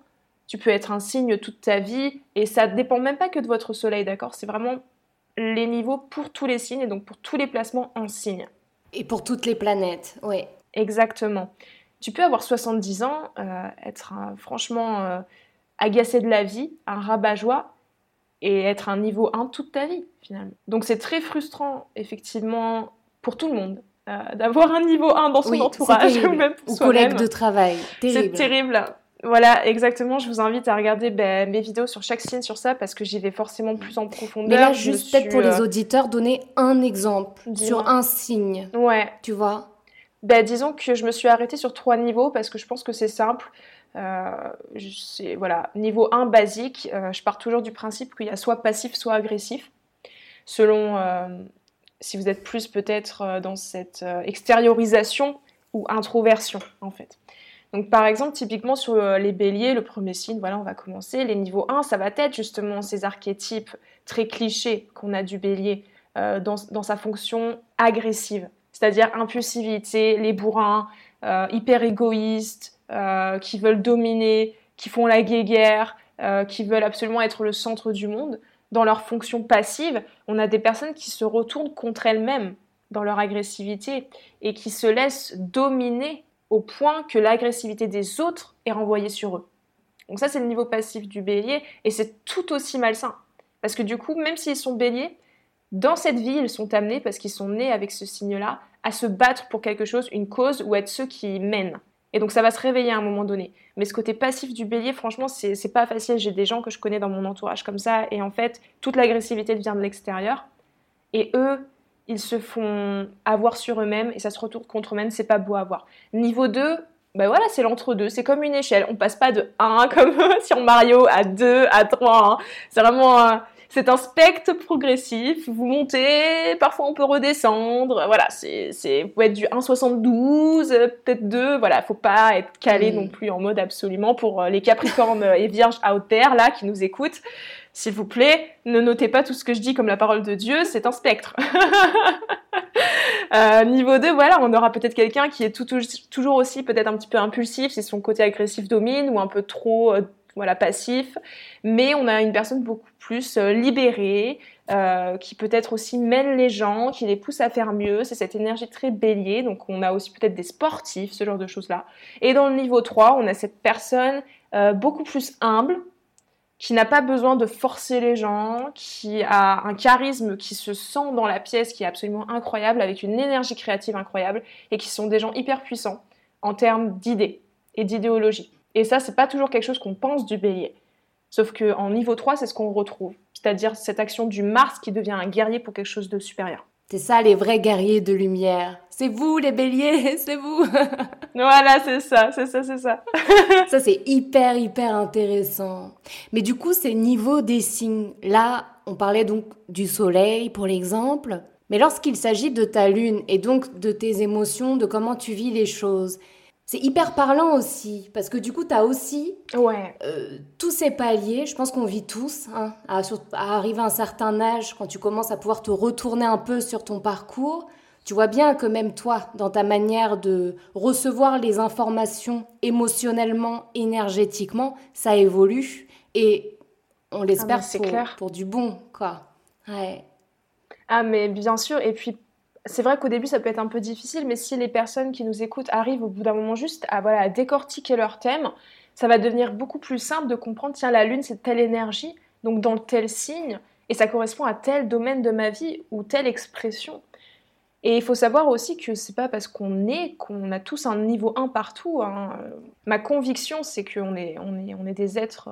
Tu peux être un signe toute ta vie, et ça dépend même pas que de votre soleil, d'accord? C'est vraiment les niveaux pour tous les signes, et donc pour tous les placements en signe. Et pour toutes les planètes, oui. Exactement. Tu peux avoir 70 ans, euh, être franchement... Euh, agacer de la vie, un rabat-joie, et être un niveau 1 toute ta vie, finalement. Donc c'est très frustrant, effectivement, pour tout le monde, euh, d'avoir un niveau 1 dans son entourage, ou même pour Ou collègue de travail. C'est terrible. Voilà, exactement. Je vous invite à regarder ben, mes vidéos sur chaque signe sur ça parce que j'y vais forcément plus en profondeur. Mais là, juste peut-être pour les euh, auditeurs, donner un exemple sur un signe. Ouais. Tu vois ben, Disons que je me suis arrêtée sur trois niveaux parce que je pense que c'est simple. Euh, voilà, niveau 1 basique, euh, je pars toujours du principe qu'il y a soit passif, soit agressif, selon euh, si vous êtes plus peut-être dans cette extériorisation ou introversion en fait. Donc par exemple, typiquement sur euh, les béliers, le premier signe, voilà, on va commencer. Les niveaux 1, ça va être justement ces archétypes très clichés qu'on a du bélier euh, dans, sa fonction agressive, c'est-à-dire impulsivité, les bourrins, euh, hyper égoïstes, qui veulent dominer, qui font la guéguerre, qui veulent absolument être le centre du monde. Dans leur fonction passive, on a des personnes qui se retournent contre elles-mêmes dans leur agressivité et qui se laissent dominer au point que l'agressivité des autres est renvoyée sur eux. Donc ça, c'est le niveau passif du bélier, et c'est tout aussi malsain. Parce que du coup, même s'ils sont béliers, dans cette vie, ils sont amenés, parce qu'ils sont nés avec ce signe-là, à se battre pour quelque chose, une cause, ou être ceux qui mènent. Et donc ça va se réveiller à un moment donné. Mais ce côté passif du bélier, franchement, c'est pas facile. J'ai des gens que je connais dans mon entourage comme ça, et en fait, toute l'agressivité vient de l'extérieur. Et eux, ils se font avoir sur eux-mêmes et ça se retourne contre eux-mêmes, c'est pas beau à voir. Niveau 2, ben voilà, c'est l'entre-deux, c'est comme une échelle. On passe pas de 1 comme sur Mario à 2, à 3. Hein. C'est vraiment c'est un spectre progressif. Vous montez, parfois on peut redescendre. Voilà, c'est, c'est, vous pouvez être du 1,72, peut-être 2. Voilà, faut pas être calé mm. non plus en mode absolument pour euh, les Capricornes et Vierges out there, là, qui nous écoutent. S'il vous plaît, ne notez pas tout ce que je dis comme la parole de Dieu, c'est un spectre. Euh, niveau 2, voilà, on aura peut-être quelqu'un qui est toujours aussi peut-être un petit peu impulsif si son côté agressif domine ou un peu trop euh, voilà, passif, mais on a une personne beaucoup plus euh, libérée, qui peut-être aussi mène les gens, qui les pousse à faire mieux. C'est cette énergie très bélier, donc on a aussi peut-être des sportifs, ce genre de choses-là. Et dans le niveau 3, on a cette personne beaucoup plus humble, qui n'a pas besoin de forcer les gens, qui a un charisme qui se sent dans la pièce qui est absolument incroyable, avec une énergie créative incroyable, et qui sont des gens hyper puissants en termes d'idées et d'idéologie. Et ça, c'est pas toujours quelque chose qu'on pense du bélier. Sauf qu'en niveau 3, c'est ce qu'on retrouve. C'est-à-dire cette action du Mars qui devient un guerrier pour quelque chose de supérieur. C'est ça les vrais guerriers de lumière. C'est vous les béliers, c'est vous. voilà, c'est ça, c'est ça, c'est ça. ça c'est hyper hyper intéressant. Mais du coup, c'est niveau des signes. Là, on parlait donc du soleil pour l'exemple. Mais lorsqu'il s'agit de ta lune et donc de tes émotions, de comment tu vis les choses, c'est hyper parlant aussi, parce que du coup, tu as aussi ouais. Euh, tous ces paliers, je pense qu'on vit tous, hein, à, arriver à un certain âge, quand tu commences à pouvoir te retourner un peu sur ton parcours, tu vois bien que même toi, dans ta manière de recevoir les informations émotionnellement, énergétiquement, ça évolue, et on l'espère ah, pour, pour, du bon, quoi. Ouais. Ah mais bien sûr, et puis c'est vrai qu'au début, ça peut être un peu difficile, mais si les personnes qui nous écoutent arrivent au bout d'un moment juste à, voilà, décortiquer leur thème, ça va devenir beaucoup plus simple de comprendre, tiens, la Lune, c'est telle énergie, donc dans tel signe, et ça correspond à tel domaine de ma vie ou telle expression. Et il faut savoir aussi que c'est pas parce qu'on est qu'on a tous un niveau 1 partout. Hein. Ma conviction, c'est qu'on est, on est, on est des êtres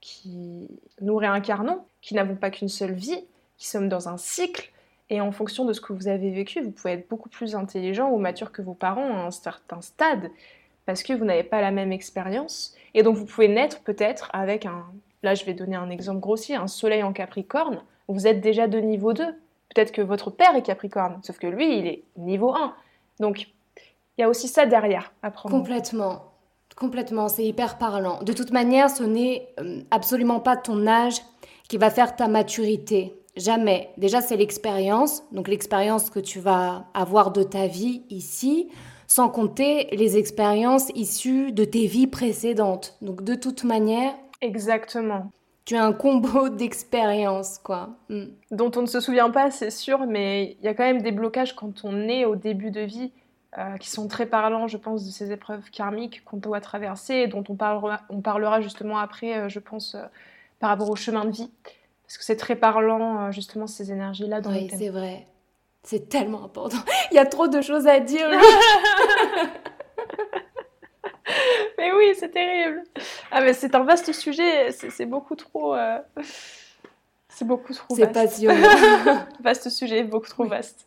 qui nous réincarnons, qui n'avons pas qu'une seule vie, qui sommes dans un cycle et en fonction de ce que vous avez vécu, vous pouvez être beaucoup plus intelligent ou mature que vos parents à un certain stade, parce que vous n'avez pas la même expérience. Et donc vous pouvez naître peut-être avec un, là je vais donner un exemple grossier, un soleil en Capricorne, vous êtes déjà de niveau 2. Peut-être que votre père est Capricorne, sauf que lui, il est niveau 1. Donc il y a aussi ça derrière à prendre. Complètement. Complètement, c'est hyper parlant. De toute manière, ce n'est euh, absolument pas ton âge qui va faire ta maturité. Jamais. Déjà, c'est l'expérience, donc l'expérience que tu vas avoir de ta vie ici, sans compter les expériences issues de tes vies précédentes. Donc, de toute manière. Exactement. Tu as un combo d'expériences, quoi. Hmm. Dont on ne se souvient pas, c'est sûr, mais il y a quand même des blocages quand on est au début de vie euh, qui sont très parlants, je pense, de ces épreuves karmiques qu'on doit traverser et dont on parlera, on parlera justement après, euh, je pense, euh, par rapport au chemin de vie. Parce que c'est très parlant, euh, justement, ces énergies-là dans oui, c'est vrai. C'est tellement important. Il y a trop de choses à dire. mais oui, c'est terrible. Ah, mais c'est un vaste sujet. C'est beaucoup trop. Euh, c'est beaucoup trop vaste. C'est passionnant. vaste sujet, beaucoup trop vaste.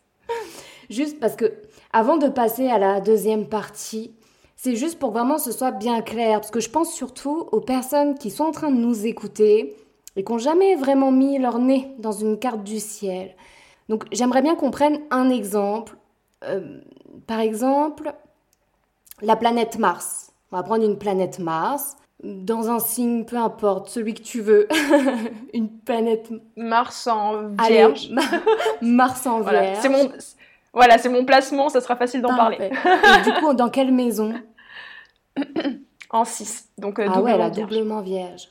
Juste parce que, avant de passer à la deuxième partie, c'est juste pour vraiment que ce soit bien clair. Parce que je pense surtout aux personnes qui sont en train de nous écouter et qui n'ont jamais vraiment mis leur nez dans une carte du ciel. Donc j'aimerais bien qu'on prenne un exemple. Euh, par exemple, la planète Mars. On va prendre une planète Mars dans un signe, peu importe, celui que tu veux. une planète. Mars en vierge. Mars en vierge. C'est mon, voilà, c'est mon placement, ça sera facile d'en parler. Et du coup, dans quelle maison En 6. Donc, euh, ah ouais, la doublement vierge.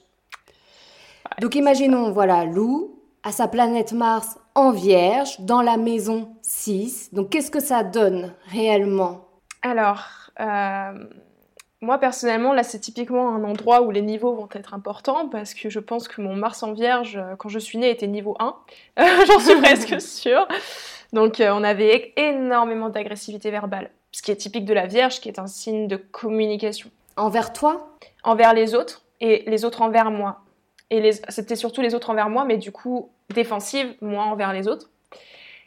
Donc, imaginons, voilà, Lou à sa planète Mars en vierge, dans la maison 6. Donc, qu'est-ce que ça donne réellement? Alors, euh, moi personnellement, là, c'est typiquement un endroit où les niveaux vont être importants parce que je pense que mon Mars en vierge, euh, quand je suis née, était niveau 1. J'en suis presque sûre. Donc, euh, on avait énormément d'agressivité verbale, ce qui est typique de la vierge, qui est un signe de communication. Envers toi? Envers les autres et les autres envers moi. Et c'était surtout les autres envers moi, mais du coup, défensive, moi envers les autres.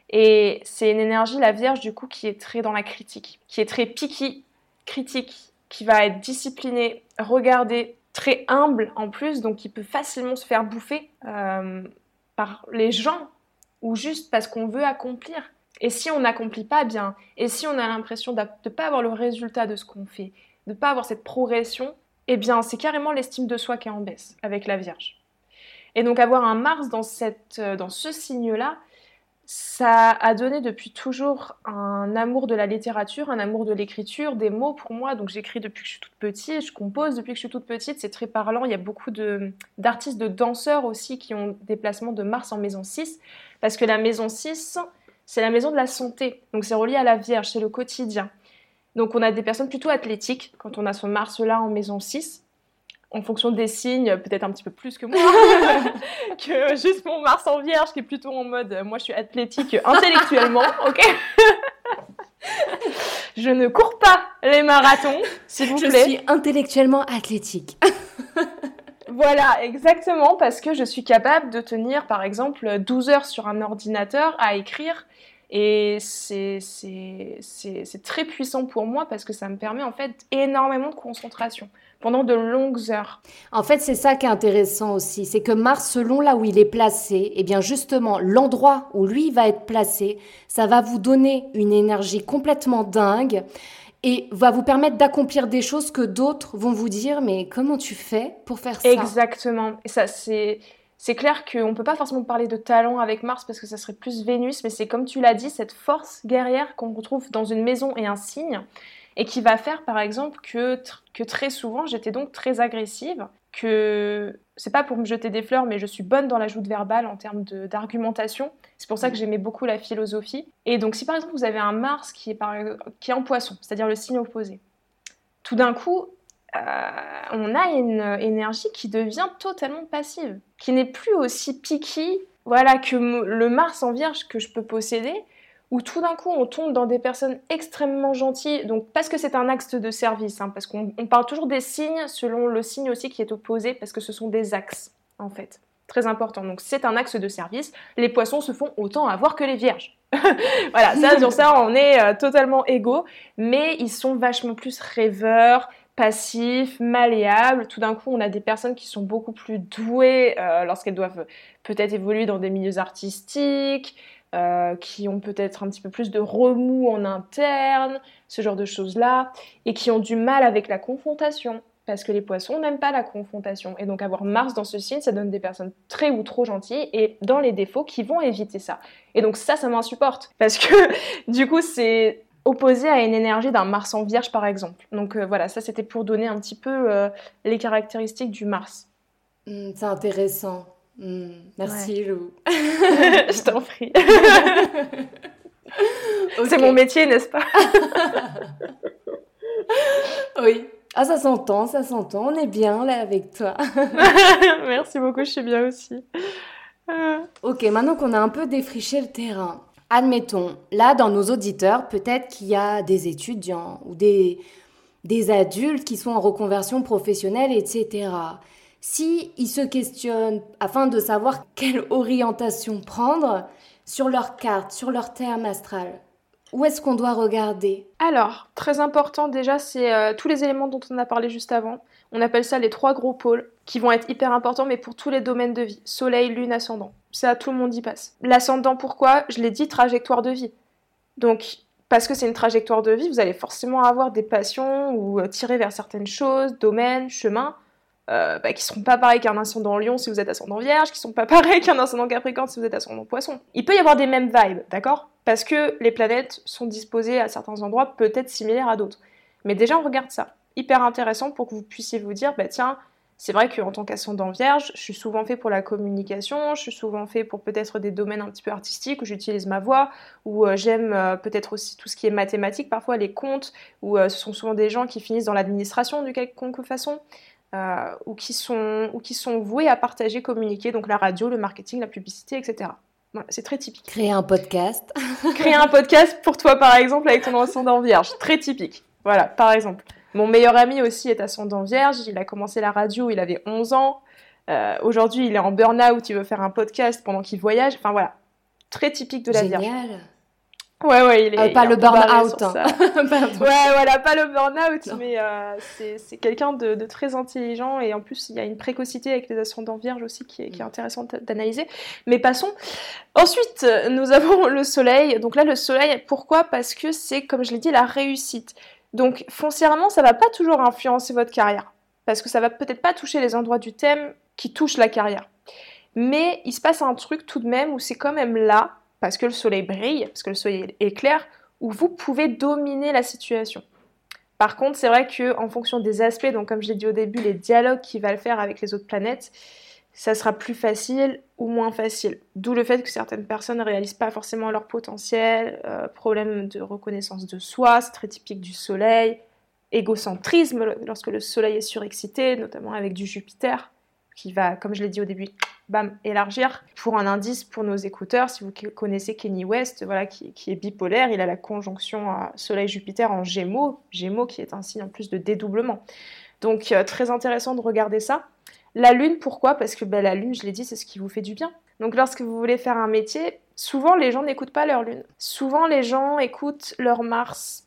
Et c'est une énergie, la Vierge, du coup, qui est très dans la critique, qui est très picky, critique, qui va être disciplinée, regardée, très humble en plus, donc qui peut facilement se faire bouffer euh, par les gens ou juste parce qu'on veut accomplir. Et si on n'accomplit pas bien, et si on a l'impression de ne pas avoir le résultat de ce qu'on fait, de ne pas avoir cette progression, eh bien c'est carrément l'estime de soi qui est en baisse avec la Vierge. Et donc avoir un Mars euh, dans ce signe-là, ça a donné depuis toujours un amour de la littérature, un amour de l'écriture, des mots pour moi. Donc j'écris depuis que je suis toute petite, je compose depuis que je suis toute petite, c'est très parlant. Il y a beaucoup d'artistes, de, danseurs aussi qui ont des placements de Mars en maison 6, parce que la maison 6, c'est la maison de la santé. Donc c'est relié à la Vierge, c'est le quotidien. Donc on a des personnes plutôt athlétiques quand on a son Mars là en maison 6 en fonction des signes, peut-être un petit peu plus que moi, que juste mon Mars en Vierge qui est plutôt en mode moi je suis athlétique intellectuellement, ok? Je ne cours pas les marathons, s'il vous plaît. Je suis intellectuellement athlétique. voilà, exactement, parce que je suis capable de tenir par exemple 12 heures sur un ordinateur à écrire et c'est très puissant pour moi parce que ça me permet en fait énormément de concentration pendant de longues heures. En fait, c'est ça qui est intéressant aussi, c'est que Mars, selon là où il est placé, et eh bien justement, l'endroit où lui va être placé, ça va vous donner une énergie complètement dingue et va vous permettre d'accomplir des choses que d'autres vont vous dire mais comment tu fais pour faire ça? Exactement. Et ça c'est c'est clair qu'on ne peut pas forcément parler de talent avec Mars parce que ça serait plus Vénus, mais c'est comme tu l'as dit, cette force guerrière qu'on retrouve dans une maison et un signe et qui va faire par exemple que, très souvent j'étais donc très agressive, que c'est pas pour me jeter des fleurs, mais je suis bonne dans la joute verbale en termes d'argumentation. C'est pour ça que j'aimais beaucoup la philosophie. Et donc si par exemple vous avez un Mars qui est, par, qui est en poisson, c'est-à-dire le signe opposé, tout d'un coup, on a une énergie qui devient totalement passive, qui n'est plus aussi piquée voilà, que le Mars en Vierge que je peux posséder, où tout d'un coup on tombe dans des personnes extrêmement gentilles, donc parce que c'est un axe de service, hein, parce qu'on parle toujours des signes selon le signe aussi qui est opposé, parce que ce sont des axes en fait, très important. Donc c'est un axe de service. Les poissons se font autant avoir que les vierges. voilà, ça sur ça on est euh, totalement égaux, mais ils sont vachement plus rêveurs, passifs, malléables. Tout d'un coup, on a des personnes qui sont beaucoup plus douées euh, lorsqu'elles doivent peut-être évoluer dans des milieux artistiques, euh, qui ont peut-être un petit peu plus de remous en interne, ce genre de choses-là, et qui ont du mal avec la confrontation, parce que les poissons n'aiment pas la confrontation. Et donc avoir Mars dans ce signe, ça donne des personnes très ou trop gentilles, et dans les défauts, qui vont éviter ça. Et donc ça, ça m'insupporte, parce que du coup, c'est opposé à une énergie d'un Mars en Vierge, par exemple. Donc euh, voilà, ça c'était pour donner un petit peu euh, les caractéristiques du Mars. Hmm, c'est intéressant. Hmm, merci Lou. Je t'en prie. C'est mon métier, n'est-ce pas? Oui. Ah, ça s'entend, ça s'entend. On est bien là avec toi. merci beaucoup, je suis bien aussi. ok, maintenant qu'on a un peu défriché le terrain, admettons, là dans nos auditeurs, peut-être qu'il y a des étudiants ou des, des adultes qui sont en reconversion professionnelle, etc si ils se questionnent afin de savoir quelle orientation prendre sur leur carte, sur leur terme astral, où est-ce qu'on doit regarder? Alors, très important déjà, c'est euh, tous les éléments dont on a parlé juste avant. On appelle ça les trois gros pôles qui vont être hyper importants, mais pour tous les domaines de vie. Soleil, lune, ascendant. Ça, tout le monde y passe. L'ascendant, pourquoi? Je l'ai dit, trajectoire de vie. Donc, parce que c'est une trajectoire de vie, vous allez forcément avoir des passions ou tirer vers certaines choses, domaines, chemins, euh, bah, qui seront pas pareils qu'un ascendant lion si vous êtes ascendant vierge, qui sont pas pareils qu'un ascendant capricorne si vous êtes ascendant poisson. Il peut y avoir des mêmes vibes, d'accord? Parce que les planètes sont disposées à certains endroits peut-être similaires à d'autres. Mais déjà, on regarde ça. Hyper intéressant pour que vous puissiez vous dire, bah tiens, c'est vrai qu'en tant qu'ascendant vierge, je suis souvent fait pour la communication, je suis souvent fait pour peut-être des domaines un petit peu artistiques où j'utilise ma voix, où euh, j'aime euh, peut-être aussi tout ce qui est mathématique, parfois les comptes, où ce sont souvent des gens qui finissent dans l'administration de quelque façon. Euh, ou, qui sont, ou qui sont voués à partager, communiquer, donc la radio, le marketing, la publicité, etc. c'est très typique. Créer un podcast. Créer un podcast pour toi, par exemple, avec ton ascendant vierge. Très typique. Voilà, par exemple. Mon meilleur ami aussi est ascendant vierge. Il a commencé la radio, il avait 11 ans. Euh, aujourd'hui, il est en burn-out, il veut faire un podcast pendant qu'il voyage. Enfin voilà, très typique de la Génial. vierge. Ouais, ouais, il est. Euh, pas, le burn-out. Hein. ouais, voilà, pas le burn-out, mais euh, c'est quelqu'un de, très intelligent et en plus, il y a une précocité avec les ascendants vierges aussi qui est, qui est intéressante d'analyser. Mais passons. Ensuite, nous avons le soleil. Donc là, le soleil, pourquoi? Parce que c'est, comme je l'ai dit, la réussite. Donc foncièrement, ça va pas toujours influencer votre carrière. Parce que ça va peut-être pas toucher les endroits du thème qui touchent la carrière. Mais il se passe un truc tout de même où c'est quand même là parce que le soleil brille, parce que le soleil est clair, où vous pouvez dominer la situation. Par contre, c'est vrai que en fonction des aspects, donc comme je l'ai dit au début, les dialogues qu'il va le faire avec les autres planètes, ça sera plus facile ou moins facile. D'où le fait que certaines personnes ne réalisent pas forcément leur potentiel, euh, problème de reconnaissance de soi, c'est très typique du soleil, égocentrisme lorsque le soleil est surexcité, notamment avec du Jupiter, qui va, comme je l'ai dit au début, bam, élargir. Pour un indice pour nos écouteurs, si vous connaissez Kenny West, voilà, qui, est bipolaire, il a la conjonction Soleil-Jupiter en Gémeaux, Gémeaux qui est un signe en plus de dédoublement. Donc euh, très intéressant de regarder ça. La Lune, pourquoi? Parce que ben, la Lune, je l'ai dit, c'est ce qui vous fait du bien. Donc lorsque vous voulez faire un métier, souvent les gens n'écoutent pas leur Lune. Souvent les gens écoutent leur Mars,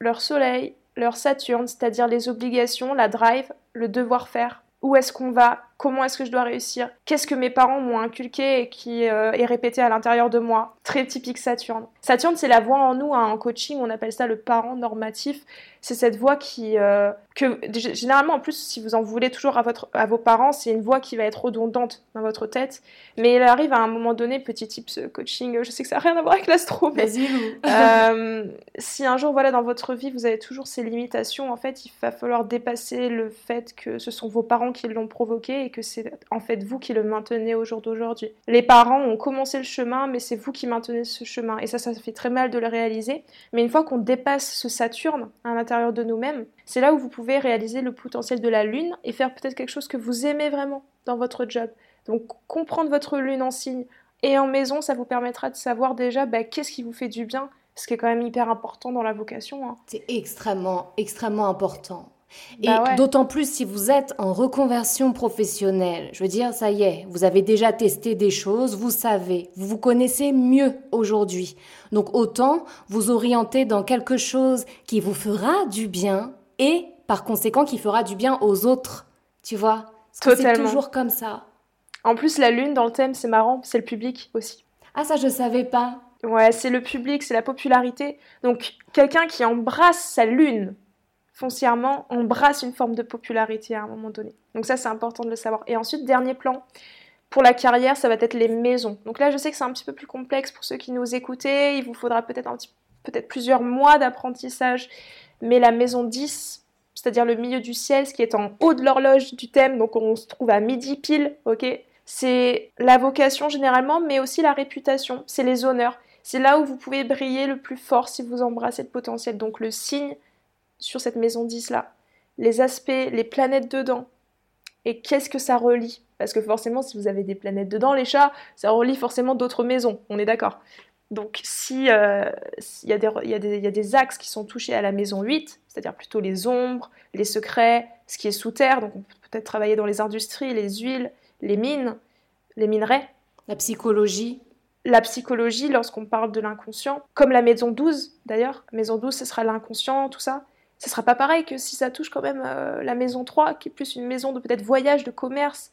leur Soleil, leur Saturne, c'est-à-dire les obligations, la drive, le devoir faire. Où est-ce qu'on va? Comment est-ce que je dois réussir, qu'est-ce que mes parents m'ont inculqué et qui euh, est répété à l'intérieur de moi. Très typique Saturne. Saturne, c'est la voix en nous, hein, en coaching, on appelle ça le parent normatif. C'est cette voix qui, euh, que généralement, en plus, si vous en voulez toujours à, votre, à vos parents, c'est une voix qui va être redondante dans votre tête. Mais elle arrive à un moment donné, petit tips coaching, je sais que ça n'a rien à voir avec l'astro, mais euh, si un jour, voilà, dans votre vie, vous avez toujours ces limitations, en fait, il va falloir dépasser le fait que ce sont vos parents qui l'ont provoqué que c'est en fait vous qui le maintenez au jour d'aujourd'hui. Les parents ont commencé le chemin, mais c'est vous qui maintenez ce chemin. Et ça, ça fait très mal de le réaliser. Mais une fois qu'on dépasse ce Saturne à l'intérieur de nous-mêmes, c'est là où vous pouvez réaliser le potentiel de la Lune et faire peut-être quelque chose que vous aimez vraiment dans votre job. Donc comprendre votre Lune en signe et en maison, ça vous permettra de savoir déjà bah, qu'est-ce qui vous fait du bien, ce qui est quand même hyper important dans la vocation. Hein. C'est extrêmement, extrêmement important. Et bah d'autant plus si vous êtes en reconversion professionnelle. Je veux dire, ça y est, vous avez déjà testé des choses, vous savez, vous vous connaissez mieux aujourd'hui. Donc autant vous orienter dans quelque chose qui vous fera du bien et par conséquent qui fera du bien aux autres. Tu vois? C'est toujours comme ça. En plus, la lune dans le thème, c'est marrant, c'est le public aussi. Ah ça, je savais pas. Ouais, c'est le public, c'est la popularité. Donc quelqu'un qui embrasse sa lune foncièrement embrasse une forme de popularité à un moment donné. Donc ça, c'est important de le savoir. Et ensuite, dernier plan, pour la carrière, ça va être les maisons. Donc là, je sais que c'est un petit peu plus complexe pour ceux qui nous écoutez. Il vous faudra peut-être peut-être plusieurs mois d'apprentissage. Mais la maison 10, c'est-à-dire le milieu du ciel, ce qui est en haut de l'horloge du thème, donc on se trouve à midi pile, ok? C'est la vocation généralement, mais aussi la réputation, c'est les honneurs. C'est là où vous pouvez briller le plus fort si vous embrassez le potentiel. Donc le signe sur cette maison 10 là, les aspects, les planètes dedans, et qu'est-ce que ça relie? Parce que forcément, si vous avez des planètes dedans, les chats, ça relie forcément d'autres maisons, on est d'accord. Donc si euh, il y, y, a des axes qui sont touchés à la maison 8, c'est-à-dire plutôt les ombres, les secrets, ce qui est sous terre, donc on peut peut-être travailler dans les industries, les huiles, les mines, les minerais. La psychologie. La psychologie, lorsqu'on parle de l'inconscient, comme la maison 12 d'ailleurs, maison 12 ce sera l'inconscient, tout ça, ce sera pas pareil que si ça touche quand même euh, la maison 3, qui est plus une maison de peut-être voyage, de commerce,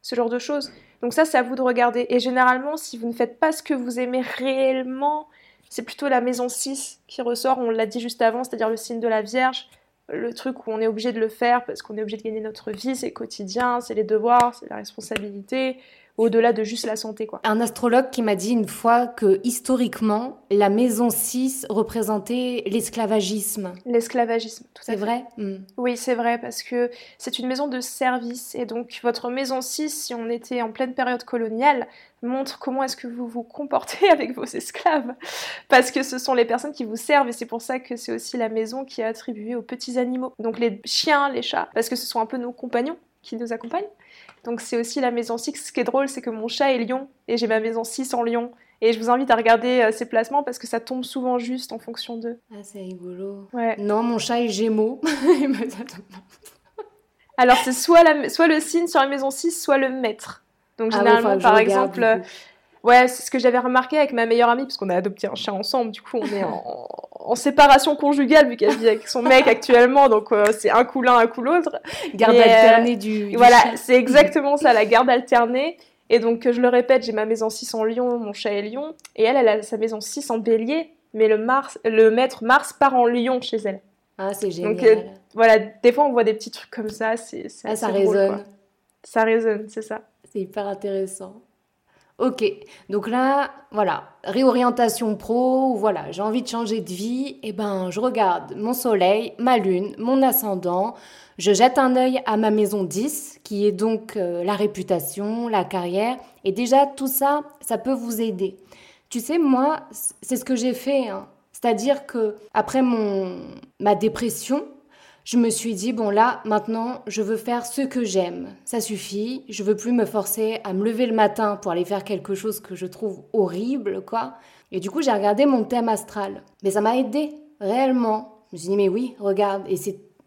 ce genre de choses. Donc ça, c'est à vous de regarder. Et généralement, si vous ne faites pas ce que vous aimez réellement, c'est plutôt la maison 6 qui ressort, on l'a dit juste avant, c'est-à-dire le signe de la Vierge, le truc où on est obligé de le faire parce qu'on est obligé de gagner notre vie, c'est quotidien, c'est les devoirs, c'est la responsabilité, au-delà de juste la santé. Quoi. Un astrologue qui m'a dit une fois que historiquement, la maison 6 représentait l'esclavagisme. L'esclavagisme, tout à fait. C'est vrai? Hmm. Oui, c'est vrai, parce que c'est une maison de service. Et donc, votre maison 6, si on était en pleine période coloniale, montre comment est-ce que vous vous comportez avec vos esclaves. Parce que ce sont les personnes qui vous servent. Et c'est pour ça que c'est aussi la maison qui est attribuée aux petits animaux. Donc, les chiens, les chats, parce que ce sont un peu nos compagnons qui nous accompagnent. Donc c'est aussi la maison 6. Ce qui est drôle, c'est que mon chat est lion et j'ai ma maison 6 en lion. Et je vous invite à regarder euh, ces placements parce que ça tombe souvent juste en fonction d'eux. Ah, c'est rigolo. Ouais. Non, mon chat est gémeaux. Alors c'est soit, la, soit le signe sur la maison 6, soit le maître. Donc ah généralement, par exemple, Ouais, c'est ce que j'avais remarqué avec ma meilleure amie, parce qu'on a adopté un chien ensemble, du coup on est en, séparation conjugale vu qu'elle vit avec son mec actuellement, donc euh, c'est un coup l'un, un coup l'autre. Garde alternée du, du, Voilà, c'est exactement ça, la garde alternée. Et donc je le répète, j'ai ma maison 6 en lion, mon chat est lion, et elle, elle a sa maison 6 en bélier, mais le, Mars, le maître Mars part en lion chez elle. Ah, c'est génial. Donc euh, voilà, des fois on voit des petits trucs comme ça, c'est ah, ça résonne. Ça résonne, c'est ça. C'est hyper intéressant. Ok, donc là, voilà, réorientation pro, voilà, j'ai envie de changer de vie, et eh ben je regarde mon soleil, ma lune, mon ascendant, je jette un œil à ma maison 10, qui est donc euh, la réputation, la carrière, et déjà tout ça, ça peut vous aider. Tu sais, moi, c'est ce que j'ai fait, hein. c'est-à-dire que après mon, ma dépression, je me suis dit, bon là, maintenant, je veux faire ce que j'aime. Ça suffit, je veux plus me forcer à me lever le matin pour aller faire quelque chose que je trouve horrible, quoi. Et du coup, j'ai regardé mon thème astral. Mais ça m'a aidé, réellement. Je me suis dit, mais oui, regarde, et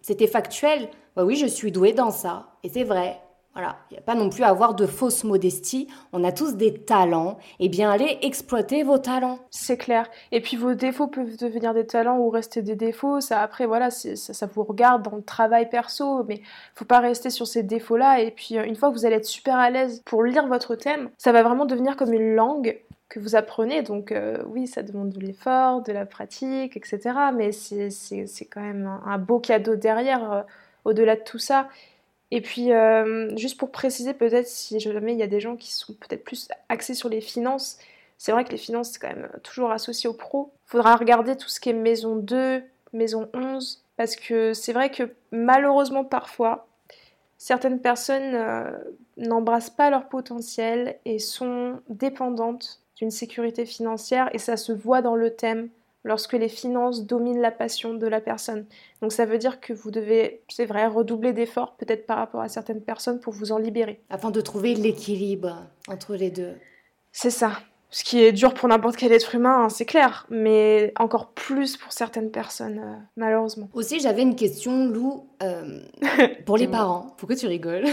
c'était factuel. Bah oui, je suis douée dans ça. Et c'est vrai. Voilà, il n'y a pas non plus à avoir de fausse modestie. On a tous des talents. Eh bien, allez exploiter vos talents. C'est clair. Et puis, vos défauts peuvent devenir des talents ou rester des défauts. Ça, après, voilà, ça, ça, vous regarde dans le travail perso. Mais faut pas rester sur ces défauts-là. Et puis, euh, une fois que vous allez être super à l'aise pour lire votre thème, ça va vraiment devenir comme une langue que vous apprenez. Donc euh, oui, ça demande de l'effort, de la pratique, etc. Mais c'est quand même un, beau cadeau derrière, euh, au-delà de tout ça. Et puis, euh, juste pour préciser, peut-être si jamais il y a des gens qui sont peut-être plus axés sur les finances, c'est vrai que les finances, c'est quand même toujours associé aux pros. Faudra regarder tout ce qui est maison 2, maison 11, parce que c'est vrai que malheureusement, parfois, certaines personnes euh, n'embrassent pas leur potentiel et sont dépendantes d'une sécurité financière, et ça se voit dans le thème lorsque les finances dominent la passion de la personne. Donc ça veut dire que vous devez, c'est vrai, redoubler d'efforts peut-être par rapport à certaines personnes pour vous en libérer. Afin de trouver l'équilibre entre les deux. C'est ça. Ce qui est dur pour n'importe quel être humain, hein, c'est clair, mais encore plus pour certaines personnes, euh, malheureusement. Aussi, j'avais une question, Lou, euh, pour les parents. Pourquoi tu rigoles?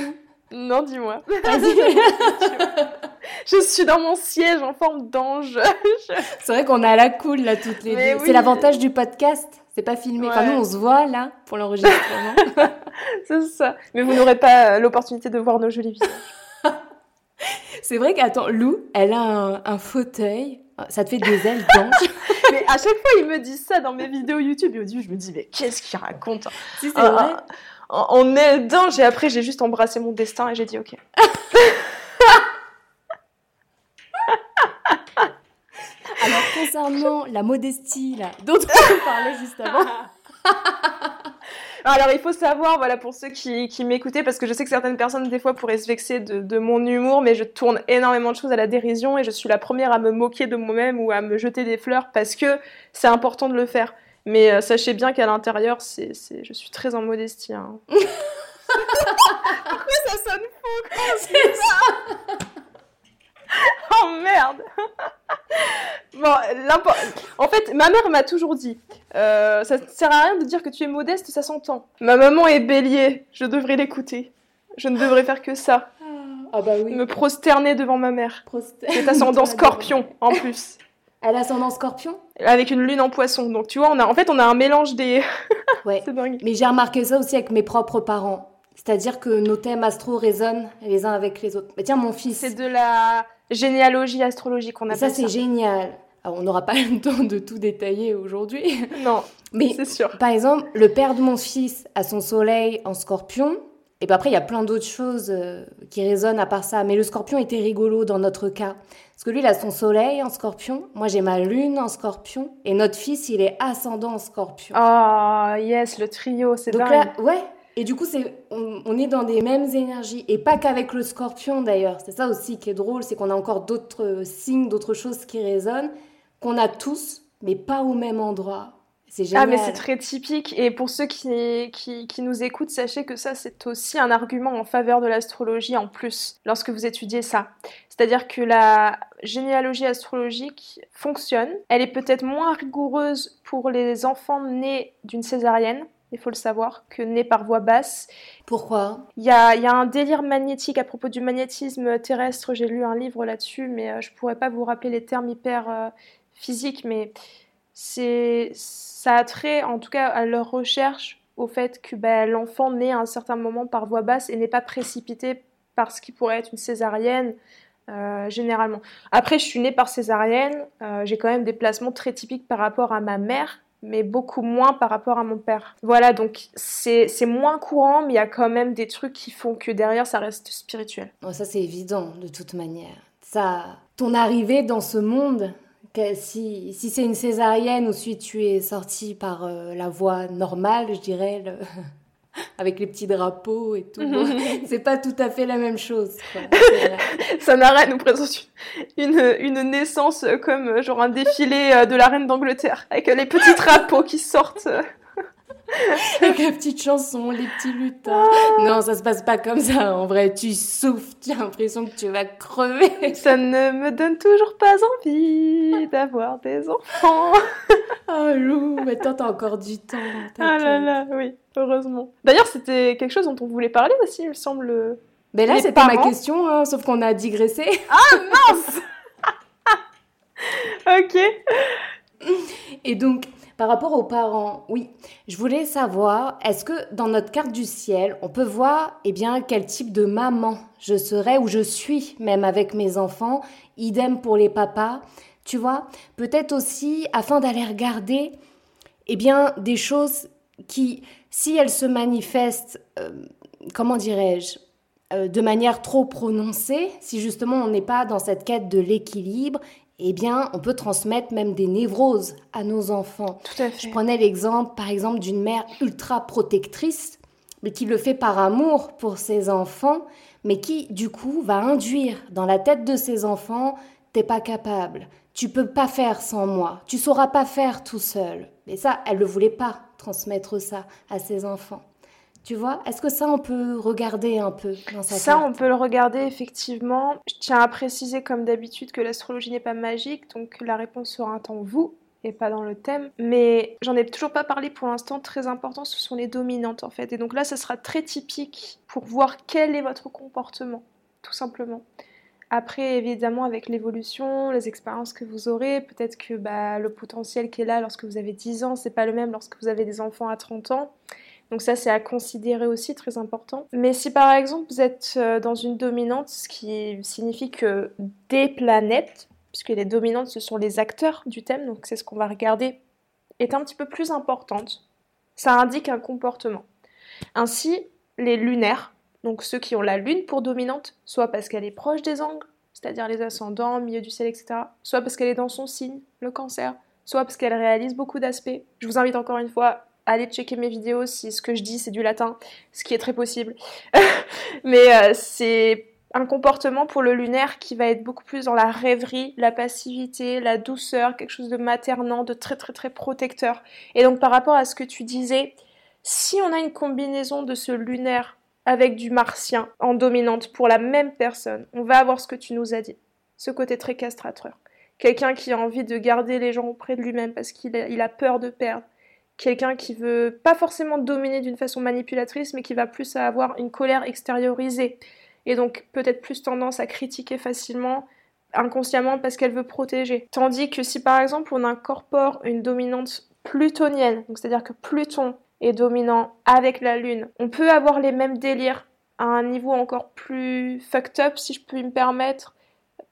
Non, dis-moi. je suis dans mon siège en forme d'ange. C'est vrai qu'on a la cool là toutes les deux. C'est l'avantage du podcast. C'est pas filmé. Enfin, nous, on se voit là pour l'enregistrement. c'est ça. Mais vous n'aurez pas euh, l'opportunité de voir nos jolis visages. c'est vrai qu'attends, Lou, elle a un, fauteuil. Ça te fait des ailes d'ange. mais à chaque fois, il me dit ça dans mes vidéos YouTube. Et au début, je me dis, mais qu'est-ce qu'il raconte? Si, c'est vrai. En aile d'ange. Et après, j'ai juste embrassé mon destin et j'ai dit, ok. Alors, concernant la modestie, là, dont on parlait juste avant. Alors, il faut savoir, voilà, pour ceux qui, qui m'écoutaient, parce que je sais que certaines personnes, des fois, pourraient se vexer de, de, mon humour, mais je tourne énormément de choses à la dérision et je suis la première à me moquer de moi-même ou à me jeter des fleurs parce que c'est important de le faire. Mais euh, sachez bien qu'à l'intérieur, c'est, je suis très en modestie. Hein. Pourquoi ça sonne faux C'est ça oh merde Bon, en fait, ma mère m'a toujours dit euh, ça ne sert à rien de dire que tu es modeste, ça s'entend. Ma maman est bélier, je devrais l'écouter. Je ne devrais faire que ça. Ah bah oui. Me prosterner devant ma mère. C'est ascendant scorpion en plus. Elle a ascendant scorpion Avec une lune en poisson. Donc tu vois, on a, en fait, on a un mélange des. ouais. C'est dingue. Mais j'ai remarqué ça aussi avec mes propres parents. C'est-à-dire que nos thèmes astro résonnent les uns avec les autres. Mais tiens, mon fils. C'est de la généalogie astrologique, on a ça. Ça, c'est génial. on n'aura pas le temps de tout détailler aujourd'hui. Non, mais c'est sûr. Par exemple, le père de mon fils a son soleil en scorpion. Et puis après, il y a plein d'autres choses euh, qui résonnent à part ça. Mais le scorpion était rigolo dans notre cas. Parce que lui, il a son soleil en scorpion. Moi, j'ai ma lune en scorpion. Et notre fils, il est ascendant en scorpion. Ah, yes, le trio, c'est dingue. Là, ouais. Et du coup, c'est, on, est dans des mêmes énergies. Et pas qu'avec le scorpion, d'ailleurs. C'est ça aussi qui est drôle, c'est qu'on a encore d'autres signes, d'autres choses qui résonnent, qu'on a tous, mais pas au même endroit. Ah, mais c'est très typique. Et pour ceux qui, qui, qui, nous écoutent, sachez que ça, c'est aussi un argument en faveur de l'astrologie en plus, lorsque vous étudiez ça. C'est-à-dire que la généalogie astrologique fonctionne. Elle est peut-être moins rigoureuse pour les enfants nés d'une césarienne, il faut le savoir, que nés par voie basse. Pourquoi? Il y a, y a, un délire magnétique à propos du magnétisme terrestre. J'ai lu un livre là-dessus, mais euh, je pourrais pas vous rappeler les termes hyper euh, physiques, mais c'est ça a trait en tout cas à leur recherche au fait que ben, l'enfant naît à un certain moment par voie basse et n'est pas précipité par ce qui pourrait être une césarienne euh, généralement. Après, je suis née par césarienne, euh, j'ai quand même des placements très typiques par rapport à ma mère, mais beaucoup moins par rapport à mon père. Voilà, donc c'est moins courant, mais il y a quand même des trucs qui font que derrière, ça reste spirituel. ça, c'est évident, de toute manière. Ça, ton arrivée dans ce monde, si, si c'est une césarienne ou si tu es sorti par euh, la voie normale, je dirais, avec les petits drapeaux et tout, c'est pas tout à fait la même chose. Ça n'a nous présente une, une, naissance comme genre un défilé euh, de la reine d'Angleterre, avec les petits drapeaux qui sortent. Avec la petite chanson, les petits lutins. Ah. Non, ça se passe pas comme ça. En vrai, tu souffles, tu as l'impression que tu vas crever. Ça ne me donne toujours pas envie d'avoir des enfants. oh Lou, mais toi t'as encore du temps. Ah là là, oui, heureusement. D'ailleurs, c'était quelque chose dont on voulait parler aussi, il me semble. Mais là, c'était ma question, hein, sauf qu'on a digressé. Ah mince Ok. Et donc, par rapport aux parents, oui, je voulais savoir, est-ce que dans notre carte du ciel, on peut voir eh bien, quel type de maman je serai ou je suis même avec mes enfants, idem pour les papas, tu vois? Peut-être aussi afin d'aller regarder eh bien, des choses qui, si elles se manifestent, euh, comment dirais-je, euh, de manière trop prononcée, si justement on n'est pas dans cette quête de l'équilibre, eh bien, on peut transmettre même des névroses à nos enfants. Tout à fait. Je prenais l'exemple, par exemple, d'une mère ultra protectrice, mais qui le fait par amour pour ses enfants, mais qui, du coup, va induire dans la tête de ses enfants T'es pas capable, tu peux pas faire sans moi, tu sauras pas faire tout seul. Et ça, elle ne voulait pas transmettre ça à ses enfants. Tu vois, est-ce que ça, on peut regarder un peu dans sa Ça, on peut le regarder effectivement. Je tiens à préciser, comme d'habitude, que l'astrologie n'est pas magique, donc la réponse sera un temps vous et pas dans le thème. Mais j'en ai toujours pas parlé pour l'instant. Très important, ce sont les dominantes en fait. Et donc là, ce sera très typique pour voir quel est votre comportement, tout simplement. Après, évidemment, avec l'évolution, les expériences que vous aurez, peut-être que bah, le potentiel qui est là lorsque vous avez 10 ans, c'est pas le même lorsque vous avez des enfants à 30 ans. Donc ça, c'est à considérer aussi, très important. Mais si par exemple vous êtes euh, dans une dominante, ce qui signifie que des planètes, puisque les dominantes, ce sont les acteurs du thème, donc c'est ce qu'on va regarder, est un petit peu plus importante, ça indique un comportement. Ainsi, les lunaires, donc ceux qui ont la lune pour dominante, soit parce qu'elle est proche des angles, c'est-à-dire les ascendants, milieu du ciel, etc., soit parce qu'elle est dans son signe, le cancer, soit parce qu'elle réalise beaucoup d'aspects. Je vous invite encore une fois allez checker mes vidéos si ce que je dis c'est du latin, ce qui est très possible. Mais euh, c'est un comportement pour le lunaire qui va être beaucoup plus dans la rêverie, la passivité, la douceur, quelque chose de maternant, de très très très protecteur. Et donc par rapport à ce que tu disais, si on a une combinaison de ce lunaire avec du martien en dominante pour la même personne, on va avoir ce que tu nous as dit, ce côté très castrateur. Quelqu'un qui a envie de garder les gens auprès de lui-même parce qu'il a peur de perdre quelqu'un qui veut pas forcément dominer d'une façon manipulatrice, mais qui va plus avoir une colère extériorisée. Et donc peut-être plus tendance à critiquer facilement, inconsciemment parce qu'elle veut protéger. Tandis que si par exemple on incorpore une dominante plutonienne, c'est-à-dire que Pluton est dominant avec la Lune, on peut avoir les mêmes délires à un niveau encore plus fucked up, si je peux me permettre,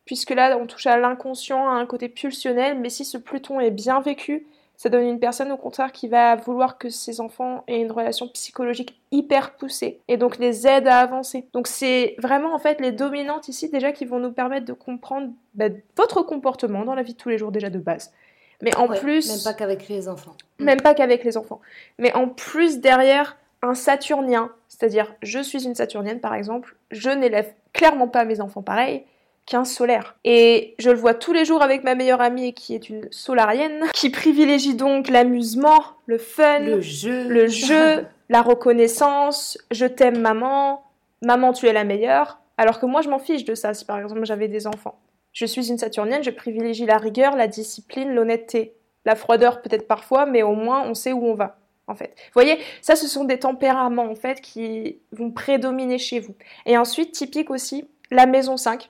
puisque là, on touche à l'inconscient, à un côté pulsionnel, mais si ce Pluton est bien vécu, ça donne une personne au contraire qui va vouloir que ses enfants aient une relation psychologique hyper poussée et donc les aide à avancer. Donc c'est vraiment en fait les dominantes ici déjà qui vont nous permettre de comprendre bah, votre comportement dans la vie de tous les jours déjà de base. Mais en plus... Même pas qu'avec les enfants. Même pas qu'avec les enfants. Mais en plus derrière un Saturnien, c'est-à-dire je suis une Saturnienne par exemple, je n'élève clairement pas mes enfants pareil, qu'un solaire. Et je le vois tous les jours avec ma meilleure amie qui est une solarienne, qui privilégie donc l'amusement, le fun, le jeu, le jeu la reconnaissance, je t'aime maman, maman tu es la meilleure. Alors que moi je m'en fiche de ça si par exemple j'avais des enfants. Je suis une saturnienne, je privilégie la rigueur, la discipline, l'honnêteté. La froideur peut-être parfois, mais au moins on sait où on va. En fait. Vous voyez, ça ce sont des tempéraments en fait qui vont prédominer chez vous. Et ensuite, typique aussi, la maison 5.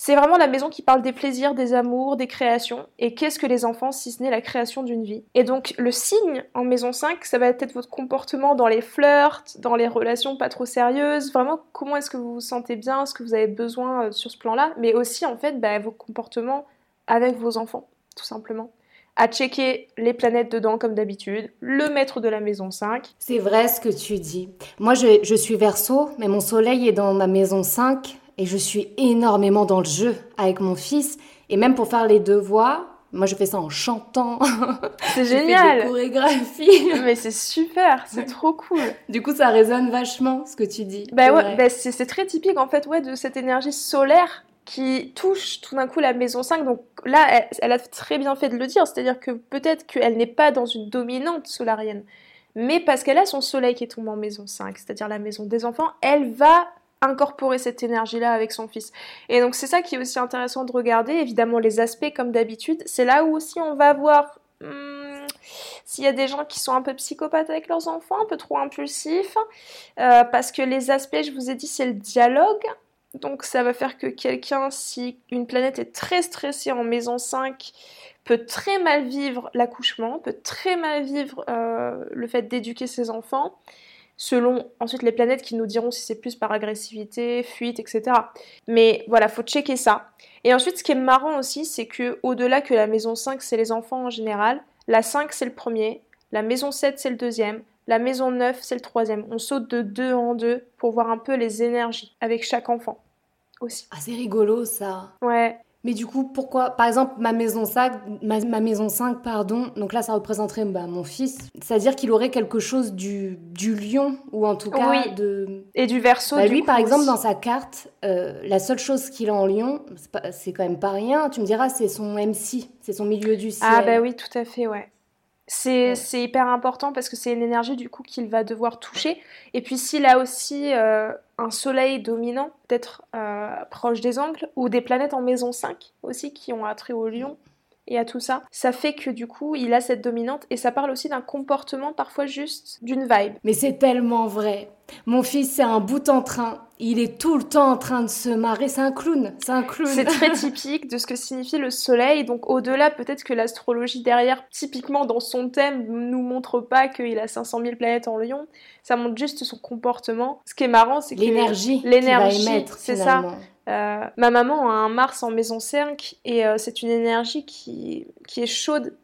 C'est vraiment la maison qui parle des plaisirs, des amours, des créations. Et qu'est-ce que les enfants si ce n'est la création d'une vie? Et donc le signe en maison 5, ça va être votre comportement dans les flirts, dans les relations pas trop sérieuses. Vraiment, comment est-ce que vous vous sentez bien, ce que vous avez besoin euh, sur ce plan-là? Mais aussi en fait bah, vos comportements avec vos enfants, tout simplement à checker les planètes dedans comme d'habitude, le maître de la maison 5. C'est vrai ce que tu dis. Moi je, je suis verso, mais mon soleil est dans ma maison 5 et je suis énormément dans le jeu avec mon fils. Et même pour faire les devoirs, moi je fais ça en chantant. C'est génial. Fais des chorégraphies. Mais c'est super, c'est trop cool. Du coup, ça résonne vachement ce que tu dis. Bah ouais, bah c'est très typique en fait ouais de cette énergie solaire qui touche tout d'un coup la maison 5. Donc là, elle, elle a très bien fait de le dire, c'est-à-dire que peut-être qu'elle n'est pas dans une dominante solarienne, mais parce qu'elle a son soleil qui est tombé en maison 5, c'est-à-dire la maison des enfants, elle va incorporer cette énergie-là avec son fils. Et donc c'est ça qui est aussi intéressant de regarder, évidemment les aspects comme d'habitude, c'est là où aussi on va voir hmm, s'il y a des gens qui sont un peu psychopathes avec leurs enfants, un peu trop impulsifs, euh, parce que les aspects, je vous ai dit, c'est le dialogue. Donc ça va faire que quelqu'un, si une planète est très stressée en maison 5, peut très mal vivre l'accouchement, peut très mal vivre euh, le fait d'éduquer ses enfants selon ensuite les planètes qui nous diront si c'est plus par agressivité, fuite, etc. Mais voilà, faut checker ça. Et ensuite, ce qui est marrant aussi, c'est que au-delà que la maison 5, c'est les enfants en général, la 5, c'est le premier, la maison 7, c'est le deuxième, la maison 9, c'est le troisième. On saute de deux en deux pour voir un peu les énergies avec chaque enfant aussi. Ah, c'est rigolo ça. Ouais. Mais du coup, pourquoi Par exemple, ma maison 5, ma, maison 5, pardon, donc là, ça représenterait bah, mon fils. C'est-à-dire qu'il aurait quelque chose du, du lion, ou en tout cas oui. de... Et du verso, bah, Lui, par exemple, dans sa carte, euh, la seule chose qu'il a en lion, c'est quand même pas rien. Tu me diras, c'est son MC, c'est son milieu du ciel. Ah bah oui, tout à fait, ouais. C'est hyper important parce que c'est une énergie du coup qu'il va devoir toucher. Et puis s'il a aussi euh, un soleil dominant, peut-être euh, proche des angles, ou des planètes en maison 5 aussi qui ont attrait au lion et à tout ça, ça fait que du coup il a cette dominante et ça parle aussi d'un comportement parfois juste d'une vibe. Mais c'est tellement vrai. Mon fils c'est un bout en train il est tout le temps en train de se marrer. C'est un clown. C'est un clown. C'est très typique de ce que signifie le soleil. Donc, au-delà, peut-être que l'astrologie derrière, typiquement dans son thème, nous montre pas qu'il a 500 000 planètes en lion. Ça montre juste son comportement. Ce qui est marrant, c'est que l'énergie, l'énergie, c'est ça. Euh, ma maman a un Mars en maison 5 et euh, c'est une énergie qui, qui est chaude.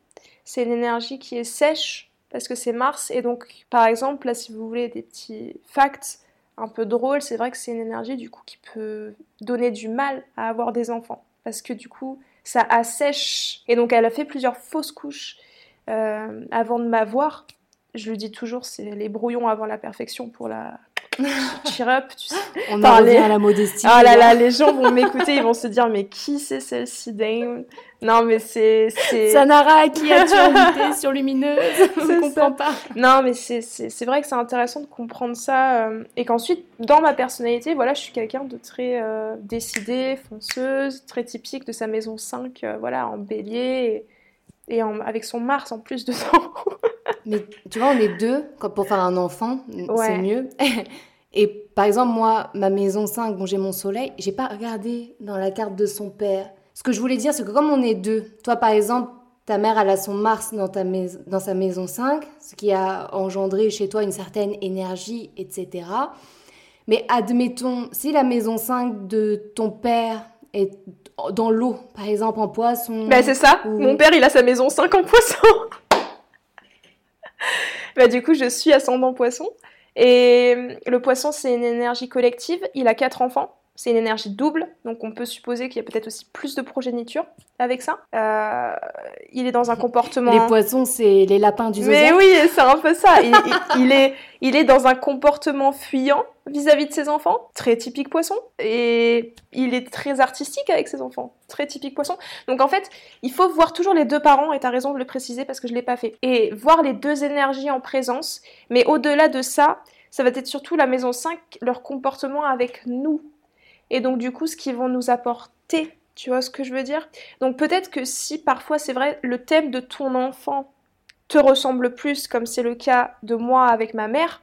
C'est une énergie qui est sèche parce que c'est Mars. Et donc, par exemple, là, si vous voulez des petits facts, un peu drôle, c'est vrai que c'est une énergie du coup qui peut donner du mal à avoir des enfants parce que du coup ça assèche et donc elle a fait plusieurs fausses couches euh, avant de m'avoir. Je le dis toujours, c'est les brouillons avant la perfection pour la cheer up, tu sais. On en revient à la modestie. Ah là là, les gens vont m'écouter, ils vont se dire mais qui c'est celle-ci Dame? Non mais c'est Sanara qui invité sur Lumineuse? Je comprends pas. Non mais c'est vrai que c'est intéressant de comprendre ça euh, et qu'ensuite dans ma personnalité, voilà, je suis quelqu'un de très euh, décidé, fonceuse, très typique de sa maison 5, euh, voilà, en bélier et, avec son Mars en plus dedans. Mais tu vois, on est deux, pour faire un enfant, c'est mieux. Et par exemple, moi, ma maison 5, bon, j'ai mon soleil, j'ai pas regardé dans la carte de son père. Ce que je voulais dire, c'est que comme on est deux, toi par exemple, ta mère, elle a son Mars dans, ta dans sa maison 5, ce qui a engendré chez toi une certaine énergie, etc. Mais admettons, si la maison 5 de ton père est dans l'eau, par exemple en poisson. Bah c'est ça. Mon père, il a sa maison 5 en poisson. bah du coup, je suis ascendant poisson. Et le poisson, c'est une énergie collective. Il a quatre enfants. C'est une énergie double, donc on peut supposer qu'il y a peut-être aussi plus de progéniture avec ça. Euh, il est dans un comportement. Les poissons, c'est les lapins du zodiaque. Mais oui, c'est un peu ça. Il, est, il est dans un comportement fuyant vis-à-vis de ses enfants, très typique poisson. Et il est très artistique avec ses enfants, très typique poisson. Donc en fait, il faut voir toujours les deux parents, et tu as raison de le préciser parce que je ne l'ai pas fait. Et voir les deux énergies en présence. Mais au-delà de ça, ça va être surtout la maison 5, leur comportement avec nous et donc du coup ce qu'ils vont nous apporter. Tu vois ce que je veux dire? Donc peut-être que si parfois c'est vrai, le thème de ton enfant te ressemble plus, comme c'est le cas de moi avec ma mère,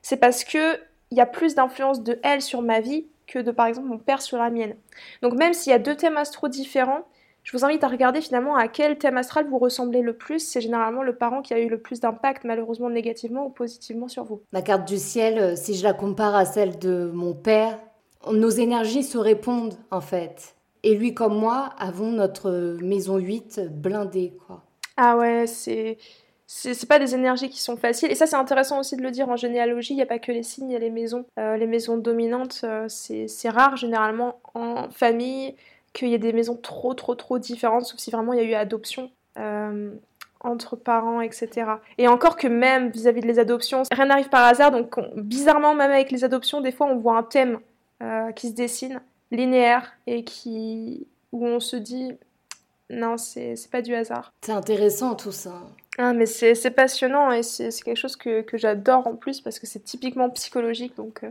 c'est parce que il y a plus d'influence de elle sur ma vie que de par exemple mon père sur la mienne. Donc même s'il y a deux thèmes astro différents, je vous invite à regarder finalement à quel thème astral vous ressemblez le plus. C'est généralement le parent qui a eu le plus d'impact, malheureusement négativement ou positivement sur vous. Ma carte du ciel, euh, si je la compare à celle de mon père, nos énergies se répondent en fait. Et lui comme moi avons notre maison 8 blindée quoi. Ah ouais, c'est c'est pas des énergies qui sont faciles. Et ça, c'est intéressant aussi de le dire en généalogie. Il n'y a pas que les signes, il y a les maisons. Euh, les maisons dominantes, euh, c'est rare généralement en famille qu'il y ait des maisons trop, trop, trop différentes, sauf si vraiment il y a eu adoption. Euh, entre parents, etc. Et encore que même vis-à-vis de les adoptions, rien n'arrive par hasard, donc bizarrement, même avec les adoptions, des fois on voit un thème euh, qui se dessine, linéaire, et qui où on se dit non, c'est pas du hasard. C'est intéressant tout ça. Ah, mais c'est passionnant et c'est quelque chose que, que j'adore en plus parce que c'est typiquement psychologique donc, euh,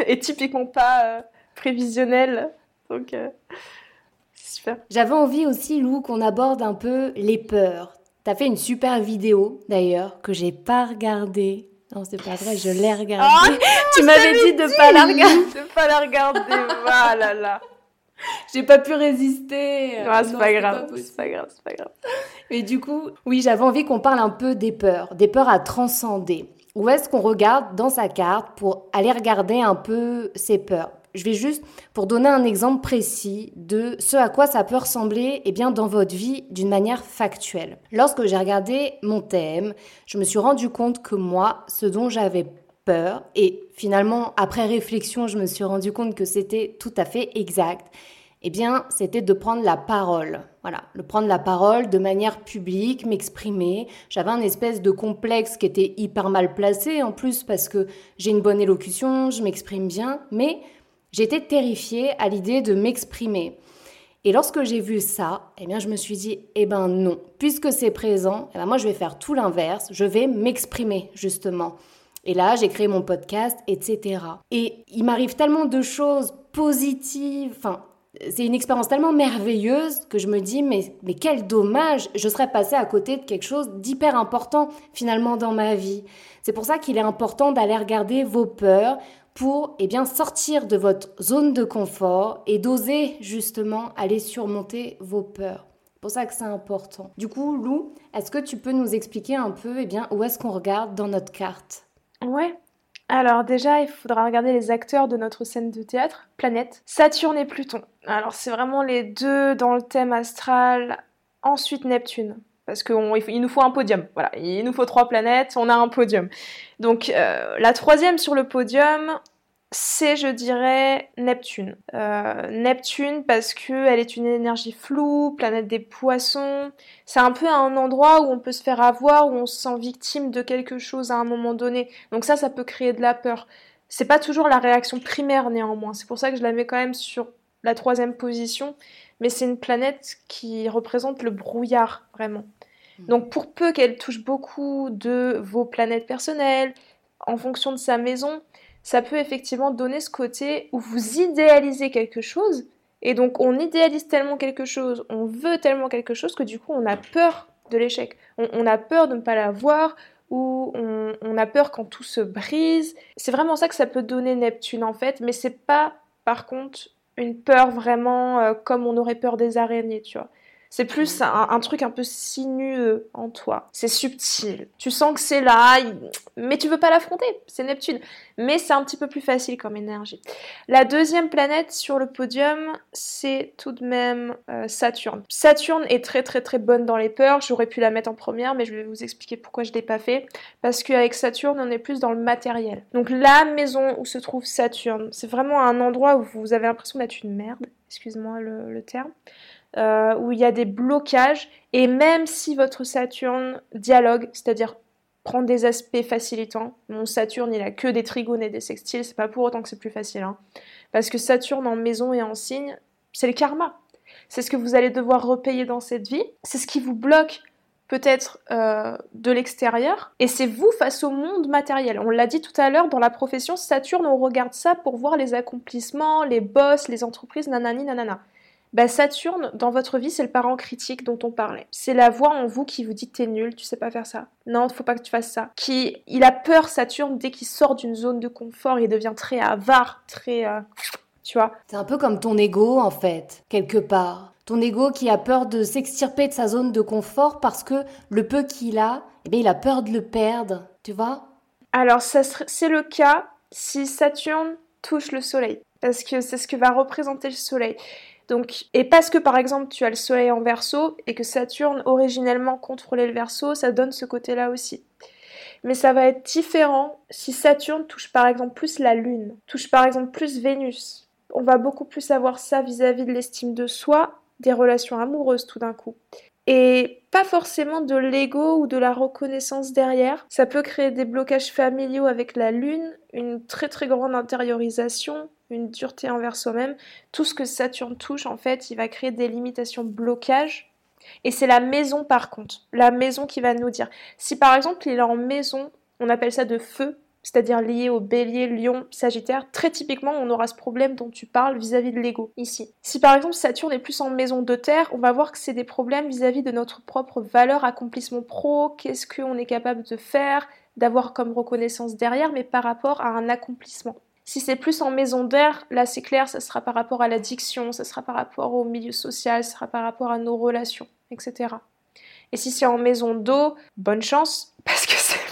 et typiquement pas euh, prévisionnel. Donc, c'est super. J'avais envie aussi, Lou, qu'on aborde un peu les peurs. T'as fait une super vidéo d'ailleurs que j'ai pas regardée non, c'est pas vrai, je l'ai regardée. Ah, tu m'avais dit de pas la regarder. De pas la regarder, voilà là. J'ai pas pu résister. Ah, c'est pas grave, c'est pas grave, c'est pas grave. Et du coup, oui, j'avais envie qu'on parle un peu des peurs, des peurs à transcender. Où est-ce qu'on regarde dans sa carte pour aller regarder un peu ses peurs? Je vais juste, pour donner un exemple précis de ce à quoi ça peut ressembler eh bien, dans votre vie d'une manière factuelle. Lorsque j'ai regardé mon thème, je me suis rendu compte que moi, ce dont j'avais peur, et finalement, après réflexion, je me suis rendu compte que c'était tout à fait exact, eh bien, c'était de prendre la parole. Voilà, de prendre la parole de manière publique, m'exprimer. J'avais un espèce de complexe qui était hyper mal placé en plus parce que j'ai une bonne élocution, je m'exprime bien, mais J'étais terrifiée à l'idée de m'exprimer. Et lorsque j'ai vu ça, eh bien, je me suis dit, eh ben non, puisque c'est présent, eh ben moi je vais faire tout l'inverse, je vais m'exprimer justement. Et là, j'ai créé mon podcast, etc. Et il m'arrive tellement de choses positives, enfin, c'est une expérience tellement merveilleuse que je me dis, mais, mais quel dommage, je serais passée à côté de quelque chose d'hyper important finalement dans ma vie. C'est pour ça qu'il est important d'aller regarder vos peurs, pour eh bien, sortir de votre zone de confort et d'oser justement aller surmonter vos peurs. C'est pour ça que c'est important. Du coup, Lou, est-ce que tu peux nous expliquer un peu eh bien, où est-ce qu'on regarde dans notre carte? Ouais. Alors déjà, il faudra regarder les acteurs de notre scène de théâtre, planète, Saturne et Pluton. Alors c'est vraiment les deux dans le thème astral, ensuite Neptune parce qu'il nous faut un podium. Voilà, il nous faut trois planètes, on a un podium. Donc euh, la troisième sur le podium, c'est, je dirais, Neptune. Euh, Neptune parce qu'elle est une énergie floue, planète des poissons. C'est un peu un endroit où on peut se faire avoir, où on se sent victime de quelque chose à un moment donné. Donc ça, ça peut créer de la peur. C'est pas toujours la réaction primaire néanmoins. C'est pour ça que je la mets quand même sur la troisième position. Mais c'est une planète qui représente le brouillard, vraiment. Hmm. Donc pour peu qu'elle touche beaucoup de vos planètes personnelles, en fonction de sa maison, ça peut effectivement donner ce côté où vous idéalisez quelque chose, et donc on idéalise tellement quelque chose, on veut tellement quelque chose que du coup on a peur de l'échec, on, a peur de ne pas l'avoir, ou on, a peur quand tout se brise. C'est vraiment ça que ça peut donner Neptune en fait, mais c'est pas par contre une peur vraiment euh, comme on aurait peur des araignées, tu vois. C'est plus un, truc un peu sinueux en toi. C'est subtil. Tu sens que c'est là, mais tu veux pas l'affronter. C'est Neptune. Mais c'est un petit peu plus facile comme énergie. La deuxième planète sur le podium, c'est tout de même euh, Saturne. Saturne est très très très bonne dans les peurs. J'aurais pu la mettre en première, mais je vais vous expliquer pourquoi je l'ai pas fait. Parce qu'avec Saturne, on est plus dans le matériel. Donc la maison où se trouve Saturne, c'est vraiment un endroit où vous avez l'impression d'être une merde. Excuse-moi le terme. Euh, où il y a des blocages, et même si votre Saturne dialogue, c'est-à-dire prend des aspects facilitants, mon Saturne il a que des trigones et des sextiles, c'est pas pour autant que c'est plus facile, hein. parce que Saturne en maison et en signe, c'est le karma. C'est ce que vous allez devoir repayer dans cette vie, c'est ce qui vous bloque peut-être euh, de l'extérieur, et c'est vous face au monde matériel. On l'a dit tout à l'heure, dans la profession, Saturne, on regarde ça pour voir les accomplissements, les boss, les entreprises, nanani, nanana. Bah, Saturne, dans votre vie, c'est le parent critique dont on parlait. C'est la voix en vous qui vous dit t'es nul, tu sais pas faire ça. Non, faut pas que tu fasses ça. Qui, il a peur, Saturne, dès qu'il sort d'une zone de confort, il devient très avare, très. Euh, tu vois C'est un peu comme ton ego, en fait, quelque part. Ton ego qui a peur de s'extirper de sa zone de confort parce que le peu qu'il a, eh bien, il a peur de le perdre, tu vois? Alors, c'est le cas si Saturne touche le Soleil. Parce que c'est ce que va représenter le Soleil. Donc, et parce que par exemple tu as le Soleil en Verseau et que Saturne originellement contrôlait le Verseau, ça donne ce côté-là aussi. Mais ça va être différent si Saturne touche par exemple plus la Lune, touche par exemple plus Vénus. On va beaucoup plus avoir ça vis-à-vis de l'estime de soi, des relations amoureuses tout d'un coup. Et pas forcément de l'ego ou de la reconnaissance derrière. Ça peut créer des blocages familiaux avec la Lune, une très très grande intériorisation, une dureté envers soi-même. Tout ce que Saturne touche, en fait, il va créer des limitations, blocages. Et c'est la maison par contre, la maison qui va nous dire. Si par exemple il est en maison, on appelle ça de feu, c'est-à-dire lié au bélier, lion, sagittaire, très typiquement on aura ce problème dont tu parles vis-à-vis de l'ego ici. Si par exemple Saturne est plus en maison de terre, on va voir que c'est des problèmes vis-à-vis de notre propre valeur, accomplissement pro, qu'est-ce qu'on est capable de faire, d'avoir comme reconnaissance derrière, mais par rapport à un accomplissement. Si c'est plus en maison d'air, là c'est clair, ça sera par rapport à l'addiction, ça sera par rapport au milieu social, ça sera par rapport à nos relations, etc. Et si c'est en maison d'eau, bonne chance, parce que c'est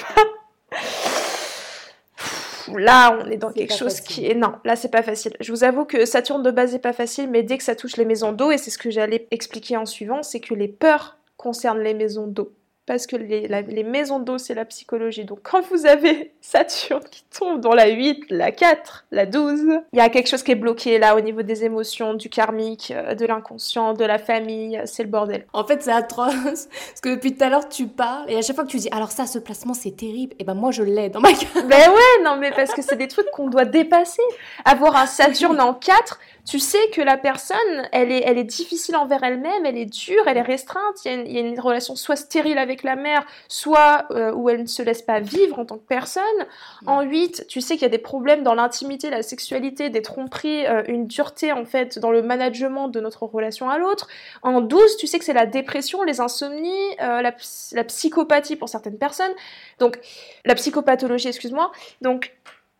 Là, on est dans quelque chose qui est. Non, là, c'est pas facile. Je vous avoue que Saturne de base est pas facile, mais dès que ça touche les maisons d'eau, et c'est ce que j'allais expliquer en suivant, c'est que les peurs concernent les maisons d'eau parce que les, maisons d'eau, c'est la psychologie. Donc quand vous avez Saturne qui tombe dans la 8, la 4, la 12, il y a quelque chose qui est bloqué là au niveau des émotions, du karmique, euh, de l'inconscient, de la famille, c'est le bordel. En fait, c'est atroce, parce que depuis tout à l'heure, tu parles, et à chaque fois que tu dis, alors ça, ce placement, c'est terrible, et ben moi, je l'ai dans ma carte. Ben ouais, non, mais parce que c'est des trucs qu'on doit dépasser. Avoir un Saturne en 4, tu sais que la personne, elle est, elle est difficile envers elle-même, elle est dure, elle est restreinte, il y, a une, relation soit stérile avec la mère, soit euh, où elle ne se laisse pas vivre en tant que personne. En 8, tu sais qu'il y a des problèmes dans l'intimité, la sexualité, des tromperies, euh, une dureté en fait dans le management de notre relation à l'autre. En 12, tu sais que c'est la dépression, les insomnies, euh, la, la psychopathie pour certaines personnes. Donc, la psychopathologie, excuse-moi. Donc,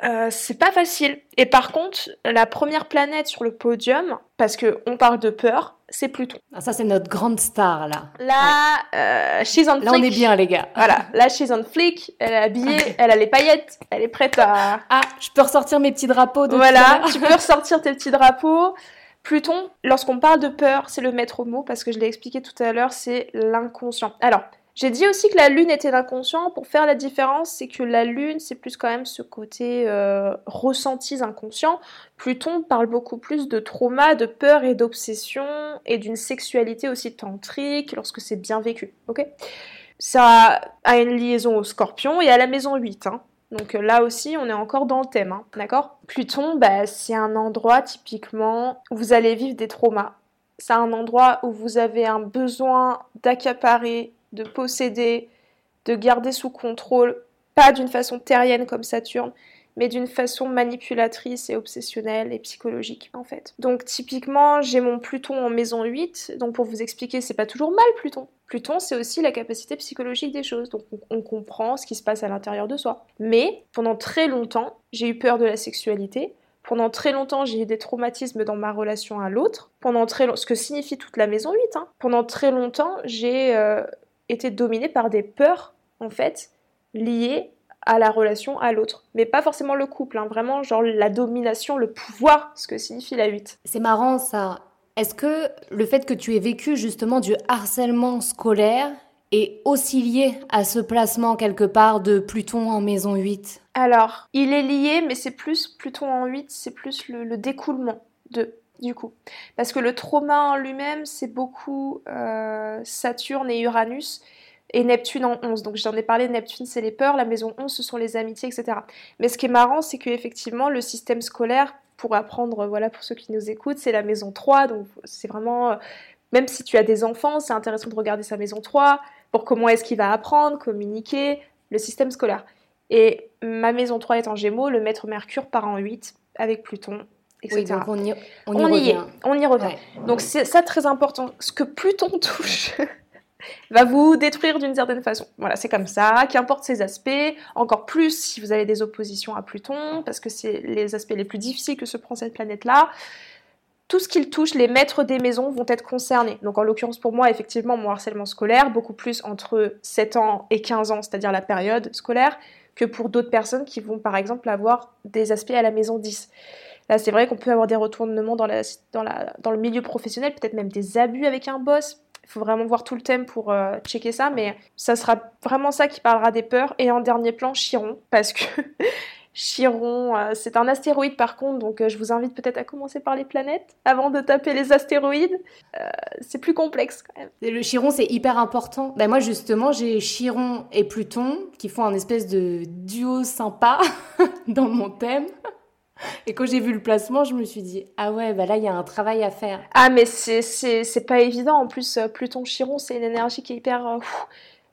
euh, c'est pas facile. Et par contre, la première planète sur le podium, parce que on parle de peur, c'est Pluton. Ah, ça, c'est notre grande star, là. Là, euh, she's on flick. Là, on est bien, les gars. Voilà, là, she's on flick, elle est habillée, elle a les paillettes, elle est prête à... Ah, je peux ressortir mes petits drapeaux de Voilà, tu peux ressortir tes petits drapeaux. Pluton, lorsqu'on parle de peur, c'est le maître mot, parce que je l'ai expliqué tout à l'heure, c'est l'inconscient. Alors, j'ai dit aussi que la lune était l'inconscient. Pour faire la différence, c'est que la lune, c'est plus quand même ce côté euh, ressentis inconscient. Pluton parle beaucoup plus de trauma, de peur et d'obsession et d'une sexualité aussi tantrique lorsque c'est bien vécu. Ça a une liaison au scorpion et à la maison 8. Hein. Donc euh, là aussi, on est encore dans le thème, hein, d'accord? Pluton, bah, c'est un endroit typiquement où vous allez vivre des traumas. C'est un endroit où vous avez un besoin d'accaparer de posséder, de garder sous contrôle, pas d'une façon terrienne comme Saturne, mais d'une façon manipulatrice et obsessionnelle et psychologique en fait. Donc typiquement, j'ai mon Pluton en maison 8, donc pour vous expliquer, c'est pas toujours mal Pluton. Pluton, c'est aussi la capacité psychologique des choses, donc on, comprend ce qui se passe à l'intérieur de soi. Mais pendant très longtemps, j'ai eu peur de la sexualité, Pendant très longtemps, j'ai eu des traumatismes dans ma relation à l'autre. Pendant très ce que signifie toute la maison 8. Hein. Pendant très longtemps, j'ai euh, été dominée par des peurs, en fait, liées à la relation à l'autre. Mais pas forcément le couple, hein. vraiment genre la domination, le pouvoir, ce que signifie la 8. C'est marrant ça. Est-ce que le fait que tu aies vécu justement du harcèlement scolaire est aussi lié à ce placement quelque part de Pluton en maison 8 Alors, il est lié, mais c'est plus Pluton en 8, c'est plus le, découlement de du coup. Parce que le trauma en lui-même, c'est beaucoup euh, Saturne et Uranus et Neptune en 11. Donc j'en ai parlé, Neptune c'est les peurs, la maison 11 ce sont les amitiés, etc. Mais ce qui est marrant, c'est qu'effectivement le système scolaire, pour apprendre, voilà, pour ceux qui nous écoutent, c'est la maison 3. Donc c'est vraiment, euh, même si tu as des enfants, c'est intéressant de regarder sa maison 3 pour comment est-ce qu'il va apprendre, communiquer, le système scolaire. Et ma maison 3 est en gémeaux, le maître Mercure part en 8 avec Pluton. Etc. Oui, donc on y, on y, revient. on y revient. Donc c'est ça très important. Ce que Pluton touche, va vous détruire d'une certaine façon. Voilà, c'est comme ça, qu'importe ses aspects, encore plus si vous avez des oppositions à Pluton, parce que c'est les aspects les plus difficiles que se prend cette planète-là. Tout ce qu'il touche, les maîtres des maisons vont être concernés. Donc en l'occurrence pour moi, effectivement, mon harcèlement scolaire, beaucoup plus entre 7 ans et 15 ans, c'est-à-dire la période scolaire, que pour d'autres personnes qui vont par exemple avoir des aspects à la maison 10. C'est vrai qu'on peut avoir des retournements dans le milieu professionnel, peut-être même des abus avec un boss, il faut vraiment voir tout le thème pour euh, checker ça, mais ça sera vraiment ça qui parlera des peurs. Et en dernier plan, Chiron, parce que Chiron, euh, c'est un astéroïde par contre, donc euh, je vous invite peut-être à commencer par les planètes avant de taper les astéroïdes. c'est plus complexe quand même. le Chiron, c'est hyper important. Ben moi justement, j'ai Chiron et Pluton qui font un espèce de duo sympa dans mon thème. Et quand j'ai vu le placement, je me suis dit, ah ouais, bah là, il y a un travail à faire. Ah, mais c'est pas évident. En plus, euh, Pluton Chiron, c'est une énergie qui est hyper, euh,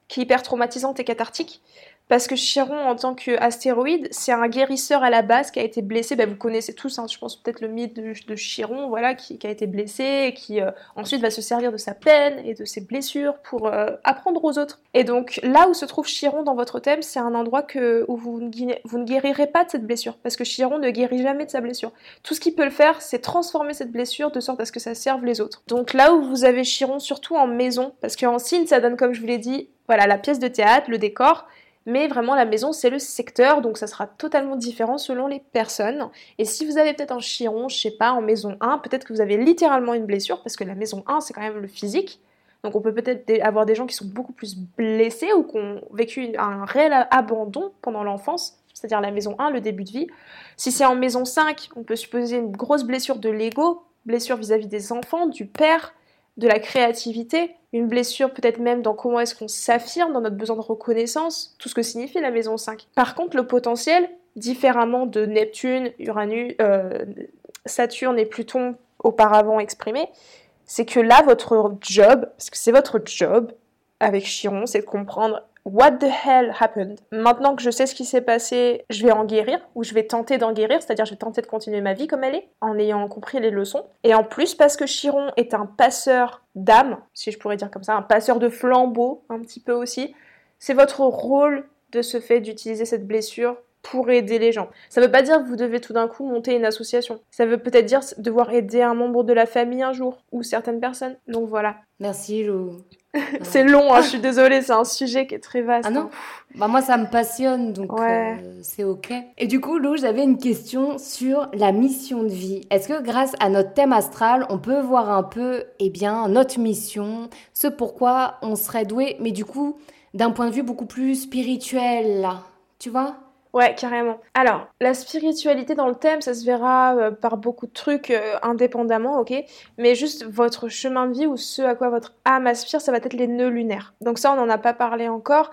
qui est hyper traumatisante et cathartique. Parce que Chiron, en tant qu'astéroïde, c'est un guérisseur à la base qui a été blessé. Ben, vous connaissez tous, hein, je pense peut-être le mythe de, Chiron, voilà, qui, a été blessé et qui euh, ensuite va se servir de sa peine et de ses blessures pour euh, apprendre aux autres. Et donc là où se trouve Chiron dans votre thème, c'est un endroit où vous ne, vous ne guérirez pas de cette blessure. Parce que Chiron ne guérit jamais de sa blessure. Tout ce qu'il peut le faire, c'est transformer cette blessure de sorte à ce que ça serve les autres. Donc là où vous avez Chiron, surtout en maison, parce qu'en signe, ça donne, comme je vous l'ai dit, voilà, la pièce de théâtre, le décor, mais vraiment la maison c'est le secteur, donc ça sera totalement différent selon les personnes. Et si vous avez peut-être un chiron, je sais pas, en maison 1, peut-être que vous avez littéralement une blessure, parce que la maison 1 c'est quand même le physique. Donc on peut peut-être avoir des gens qui sont beaucoup plus blessés ou qui ont vécu un réel abandon pendant l'enfance, c'est-à-dire la maison 1, le début de vie. Si c'est en maison 5, on peut supposer une grosse blessure de l'ego, blessure vis-à-vis -vis des enfants, du père, de la créativité, une blessure peut-être même dans comment est-ce qu'on s'affirme, dans notre besoin de reconnaissance, tout ce que signifie la maison 5. Par contre, le potentiel, différemment de Neptune, Uranus, euh, Saturne et Pluton auparavant exprimés, c'est que là, votre job, parce que c'est votre job avec Chiron, c'est de comprendre What the hell happened Maintenant que je sais ce qui s'est passé, je vais en guérir, ou je vais tenter d'en guérir, c'est-à-dire je vais tenter de continuer ma vie comme elle est, en ayant compris les leçons. Et en plus, parce que Chiron est un passeur d'âme, si je pourrais dire comme ça, un passeur de flambeau, un petit peu aussi, c'est votre rôle de ce fait d'utiliser cette blessure pour aider les gens. Ça ne veut pas dire que vous devez tout d'un coup monter une association. Ça veut peut-être dire devoir aider un membre de la famille un jour, ou certaines personnes. Donc voilà. Merci Lou. c'est long, hein, je suis désolée, c'est un sujet qui est très vaste. Ah non hein. bah Moi, ça me passionne, donc euh, c'est ok. Et du coup, Lou, j'avais une question sur la mission de vie. Est-ce que grâce à notre thème astral, on peut voir un peu, eh bien, notre mission, ce pourquoi on serait doué, mais du coup, d'un point de vue beaucoup plus spirituel, là, tu vois? Ouais, carrément. Alors, la spiritualité dans le thème, ça se verra euh, par beaucoup de trucs euh, indépendamment, ok Mais juste votre chemin de vie ou ce à quoi votre âme aspire, ça va être les nœuds lunaires. Donc ça, on n'en a pas parlé encore.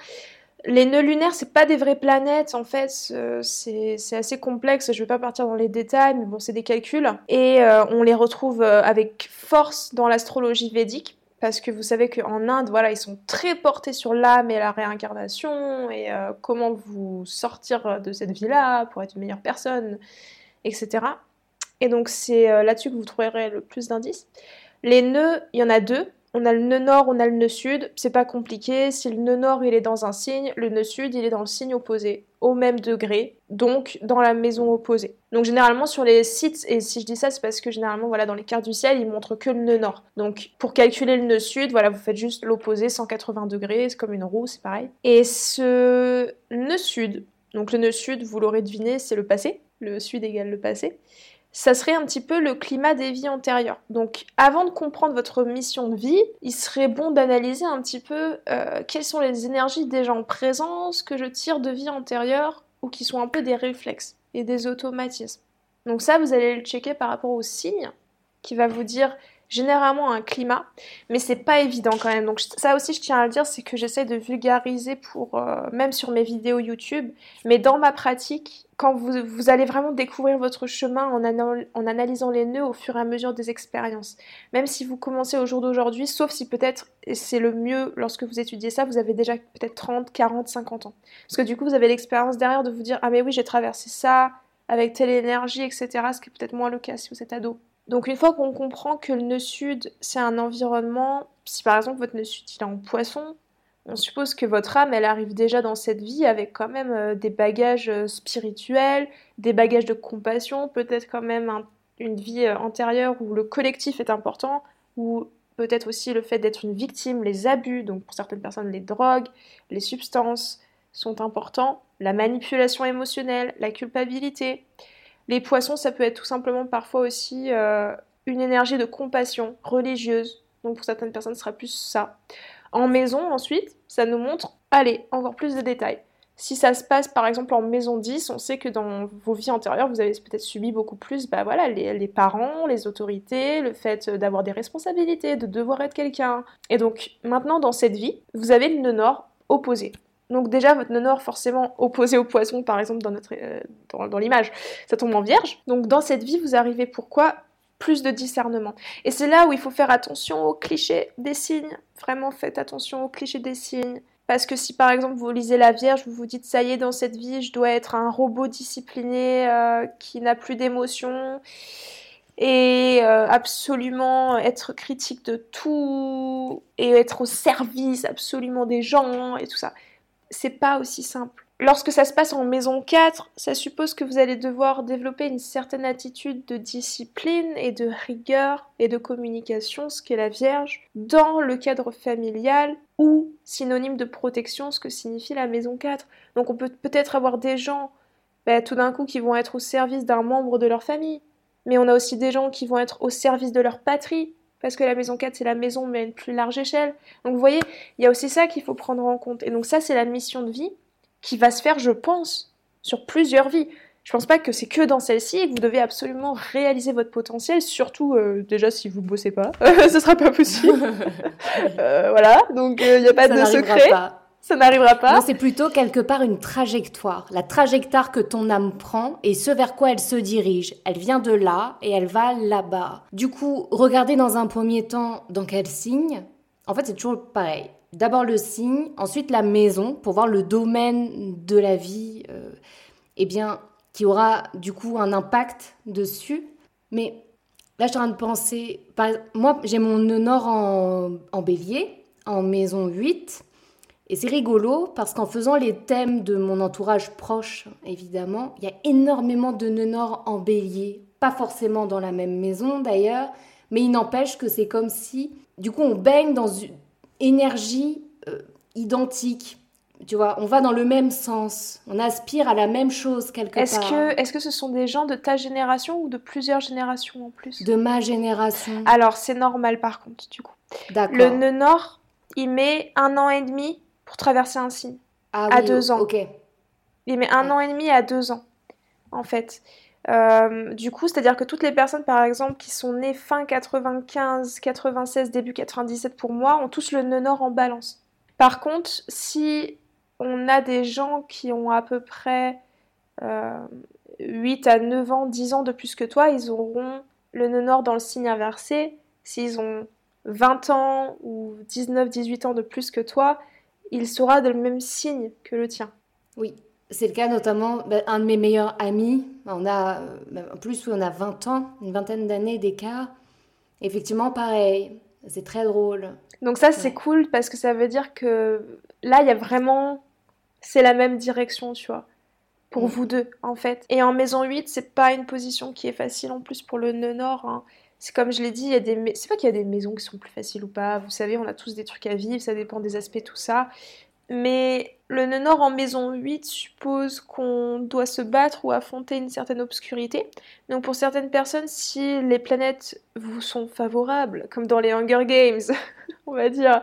Les nœuds lunaires, c'est pas des vraies planètes, en fait, c'est assez complexe. Je vais pas partir dans les détails, mais bon, c'est des calculs. Et euh, on les retrouve avec force dans l'astrologie védique parce que vous savez qu'en Inde, voilà, ils sont très portés sur l'âme et la réincarnation et euh, comment vous sortir de cette vie-là pour être une meilleure personne, etc. Et donc c'est euh, là-dessus que vous trouverez le plus d'indices. Les nœuds, il y en a deux. On a le nœud nord, on a le nœud sud, c'est pas compliqué. Si le nœud nord il est dans un signe, le nœud sud il est dans le signe opposé, au même degré, donc dans la maison opposée. Donc généralement sur les sites, et si je dis ça c'est parce que généralement voilà dans les cartes du ciel ils montrent que le nœud nord. Donc pour calculer le nœud sud, voilà vous faites juste l'opposé 180 degrés, c'est comme une roue, c'est pareil. Et ce nœud sud, donc le nœud sud vous l'aurez deviné c'est le passé, le sud égale le passé ça serait un petit peu le climat des vies antérieures. Donc avant de comprendre votre mission de vie, il serait bon d'analyser un petit peu euh, quelles sont les énergies déjà en présence que je tire de vie antérieure ou qui sont un peu des réflexes et des automatismes. Donc ça, vous allez le checker par rapport au signe qui va vous dire généralement un climat, mais c'est pas évident quand même. Donc ça aussi, je tiens à le dire, c'est que j'essaie de vulgariser pour euh, même sur mes vidéos YouTube, mais dans ma pratique, quand vous, allez vraiment découvrir votre chemin en, en, analysant les nœuds au fur et à mesure des expériences. Même si vous commencez au jour d'aujourd'hui, sauf si peut-être, et c'est le mieux lorsque vous étudiez ça, vous avez déjà peut-être 30, 40, 50 ans. Parce que du coup, vous avez l'expérience derrière de vous dire, ah mais oui, j'ai traversé ça avec telle énergie, etc. Ce qui est peut-être moins le cas si vous êtes ado. Donc une fois qu'on comprend que le nœud sud, c'est un environnement, si par exemple votre nœud sud il est en poisson, on suppose que votre âme, elle arrive déjà dans cette vie avec quand même euh, des bagages euh, spirituels, des bagages de compassion, peut-être quand même une vie euh, antérieure où le collectif est important, ou peut-être aussi le fait d'être une victime, les abus, donc pour certaines personnes les drogues, les substances sont importants, la manipulation émotionnelle, la culpabilité. Les poissons, ça peut être tout simplement parfois aussi euh, une énergie de compassion religieuse. Donc pour certaines personnes, ce sera plus ça. En maison, ensuite, ça nous montre, allez, encore plus de détails. Si ça se passe par exemple en maison 10, on sait que dans vos vies antérieures, vous avez peut-être subi beaucoup plus bah voilà, les, parents, les autorités, le fait d'avoir des responsabilités, de devoir être quelqu'un. Et donc maintenant dans cette vie, vous avez le nœud nord opposé. Donc déjà, votre nœud nord, forcément opposé au poisson, par exemple, dans, notre, euh, dans, l'image, ça tombe en vierge. Donc dans cette vie, vous arrivez pourquoi plus de discernement. Et c'est là où il faut faire attention aux clichés des signes. Vraiment, faites attention aux clichés des signes. Parce que si par exemple vous lisez la Vierge, vous vous dites ça y est, dans cette vie, je dois être un robot discipliné euh, qui n'a plus d'émotions et euh, absolument être critique de tout et être au service absolument des gens et tout ça c'est pas aussi simple. Lorsque ça se passe en maison 4, ça suppose que vous allez devoir développer une certaine attitude de discipline et de rigueur et de communication, ce qu'est la Vierge, dans le cadre familial ou synonyme de protection, ce que signifie la maison 4. Donc on peut peut-être avoir des gens bah, tout d'un coup qui vont être au service d'un membre de leur famille, mais on a aussi des gens qui vont être au service de leur patrie, parce que la maison 4 c'est la maison mais à une plus large échelle. Donc vous voyez, il y a aussi ça qu'il faut prendre en compte. Et donc ça c'est la mission de vie qui va se faire, je pense, sur plusieurs vies. Je pense pas que c'est que dans celle-ci et que vous devez absolument réaliser votre potentiel, surtout euh, déjà si vous bossez pas, ce sera pas possible. Euh, voilà, donc il euh, n'y a pas de secret. Pas ça n'arrivera pas. Non, c'est plutôt quelque part une trajectoire. La trajectoire que ton âme prend et ce vers quoi elle se dirige. Elle vient de là et elle va là-bas. Du coup, regardez dans un premier temps dans quel signe. En fait, c'est toujours pareil. D'abord le signe, ensuite la maison pour voir le domaine de la vie, euh, eh bien, qui aura du coup un impact dessus. Mais là, je suis en train de penser. moi, j'ai mon nord en, en bélier, en maison 8. Et c'est rigolo parce qu'en faisant les thèmes de mon entourage proche, évidemment, il y a énormément de nœuds en bélier. Pas forcément dans la même maison d'ailleurs, mais il n'empêche que c'est comme si, du coup, on baigne dans énergie euh, identique. Tu vois, on va dans le même sens, on aspire à la même chose quelque est-ce part. Que, est-ce que ce sont des gens de ta génération ou de plusieurs générations en plus? De ma génération. Alors c'est normal par contre, du coup. D'accord. Le nœud nord, il met un an et demi pour traverser un signe. Ah à deux ans. Ok. Il met un an et demi à deux ans, en fait. Euh, du coup, c'est-à-dire que toutes les personnes, par exemple, qui sont nées fin 95, 96, début 97 pour moi, ont tous le nœud nord en balance. Par contre, si on a des gens qui ont à peu près 8 euh, à 9 ans, 10 ans de plus que toi, ils auront le nœud nord dans le signe inversé. S'ils ont 20 ans ou 19, 18 ans de plus que toi, il sera dans le même signe que le tien. Oui, c'est le cas notamment d'un un de mes meilleurs amis. On a, euh, en plus, on a 20 ans, une vingtaine d'années d'écart. Effectivement, pareil. C'est très drôle. Donc ça, c'est cool parce que ça veut dire que là, il y a vraiment... C'est la même direction, tu vois pour mm. vous deux en fait. Et en maison 8, c'est pas une position qui est facile en plus pour le nœud nord. Hein. C'est comme je l'ai dit, il y a des c'est pas qu'il y a des maisons qui sont plus faciles ou pas. Vous savez, on a tous des trucs à vivre, ça dépend des aspects tout ça. Mais le nœud nord en maison 8 suppose qu'on doit se battre ou affronter une certaine obscurité. Donc pour certaines personnes, si les planètes vous sont favorables, comme dans les Hunger Games, on va dire,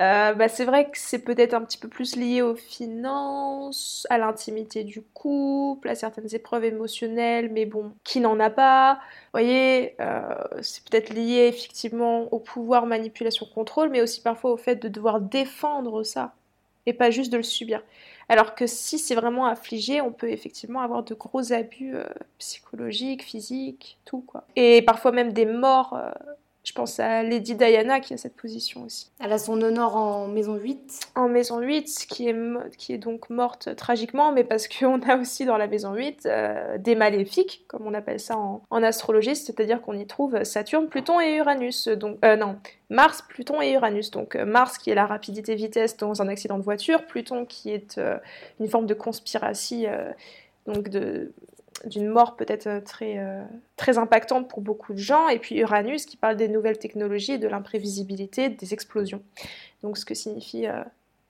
euh, bah c'est vrai que c'est peut-être un petit peu plus lié aux finances, à l'intimité du couple, à certaines épreuves émotionnelles, mais bon, qui n'en a pas Vous voyez, euh, c'est peut-être lié effectivement au pouvoir, manipulation, contrôle, mais aussi parfois au fait de devoir défendre ça et pas juste de le subir. Alors que si c'est vraiment affligé, on peut effectivement avoir de gros abus euh, psychologiques, physiques, tout quoi. Et parfois même des morts euh, je pense à Lady Diana qui a cette position aussi. Elle a son honneur en maison 8. En maison 8, qui est, qui est donc morte tragiquement, mais parce qu'on a aussi dans la maison 8 euh, des maléfiques, comme on appelle ça en, astrologie, c'est-à-dire qu'on y trouve Saturne, Pluton et Uranus. Donc, euh, non, Mars, Pluton et Uranus. Donc euh, Mars qui est la rapidité-vitesse dans un accident de voiture, Pluton qui est une forme de conspiration, donc de d'une mort peut-être euh, très, euh, très impactante pour beaucoup de gens, et puis Uranus qui parle des nouvelles technologies et de l'imprévisibilité des explosions. Donc ce que signifie euh,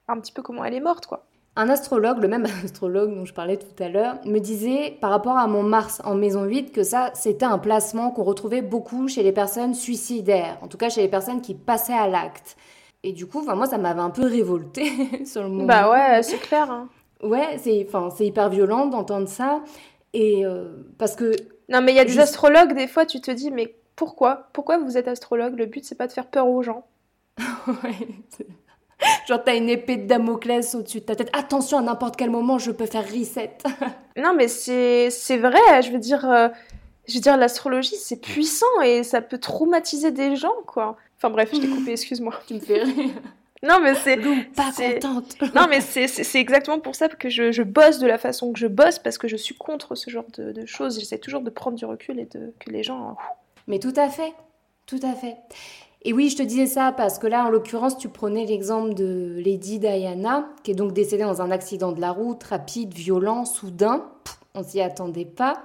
un petit peu comment elle est morte, quoi. Un astrologue, le même astrologue dont je parlais tout à l'heure, me disait par rapport à mon Mars en maison 8 que ça, c'était un placement qu'on retrouvait beaucoup chez les personnes suicidaires, en tout cas chez les personnes qui passaient à l'acte. Et du coup, moi, ça m'avait un peu révolté sur le moment. Bah ouais, c'est clair. Hein. Ouais, c'est hyper violent d'entendre ça. Et euh, parce que. Non, mais il y a des astrologues, des fois, tu te dis, mais pourquoi? Pourquoi vous êtes astrologue? Le but, c'est pas de faire peur aux gens. Genre, t'as une épée de Damoclès au-dessus de ta tête. Attention, à n'importe quel moment, je peux faire reset. non, mais c'est vrai. Je veux dire, euh, je veux dire l'astrologie, c'est puissant et ça peut traumatiser des gens, quoi. Enfin bref, je t'ai coupé, excuse-moi. tu me fais rire. Non, mais c'est. pas contente. non, mais c'est exactement pour ça que je, je, bosse de la façon que je bosse, parce que je suis contre ce genre de, de choses. J'essaie toujours de prendre du recul et de, que les gens. Mais tout à fait. Tout à fait. Et oui, je te disais ça parce que là, en l'occurrence, tu prenais l'exemple de Lady Diana, qui est donc décédée dans un accident de la route, rapide, violent, soudain. on s'y attendait pas.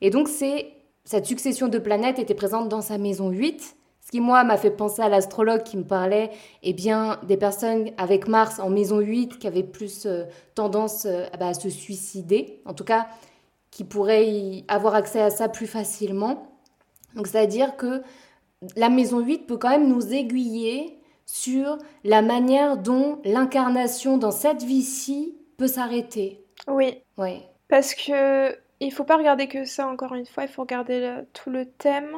Et donc, c'est cette succession de planètes était présente dans sa maison 8 ce qui, moi, m'a fait penser à l'astrologue qui me parlait eh bien, des personnes avec Mars en maison 8 qui avaient plus euh, tendance euh, bah, à se suicider, en tout cas, qui pourraient y avoir accès à ça plus facilement. Donc, c'est-à-dire que la maison 8 peut quand même nous aiguiller sur la manière dont l'incarnation dans cette vie-ci peut s'arrêter. Oui. Oui. Parce que il faut pas regarder que ça, encore une fois, il faut regarder tout le thème.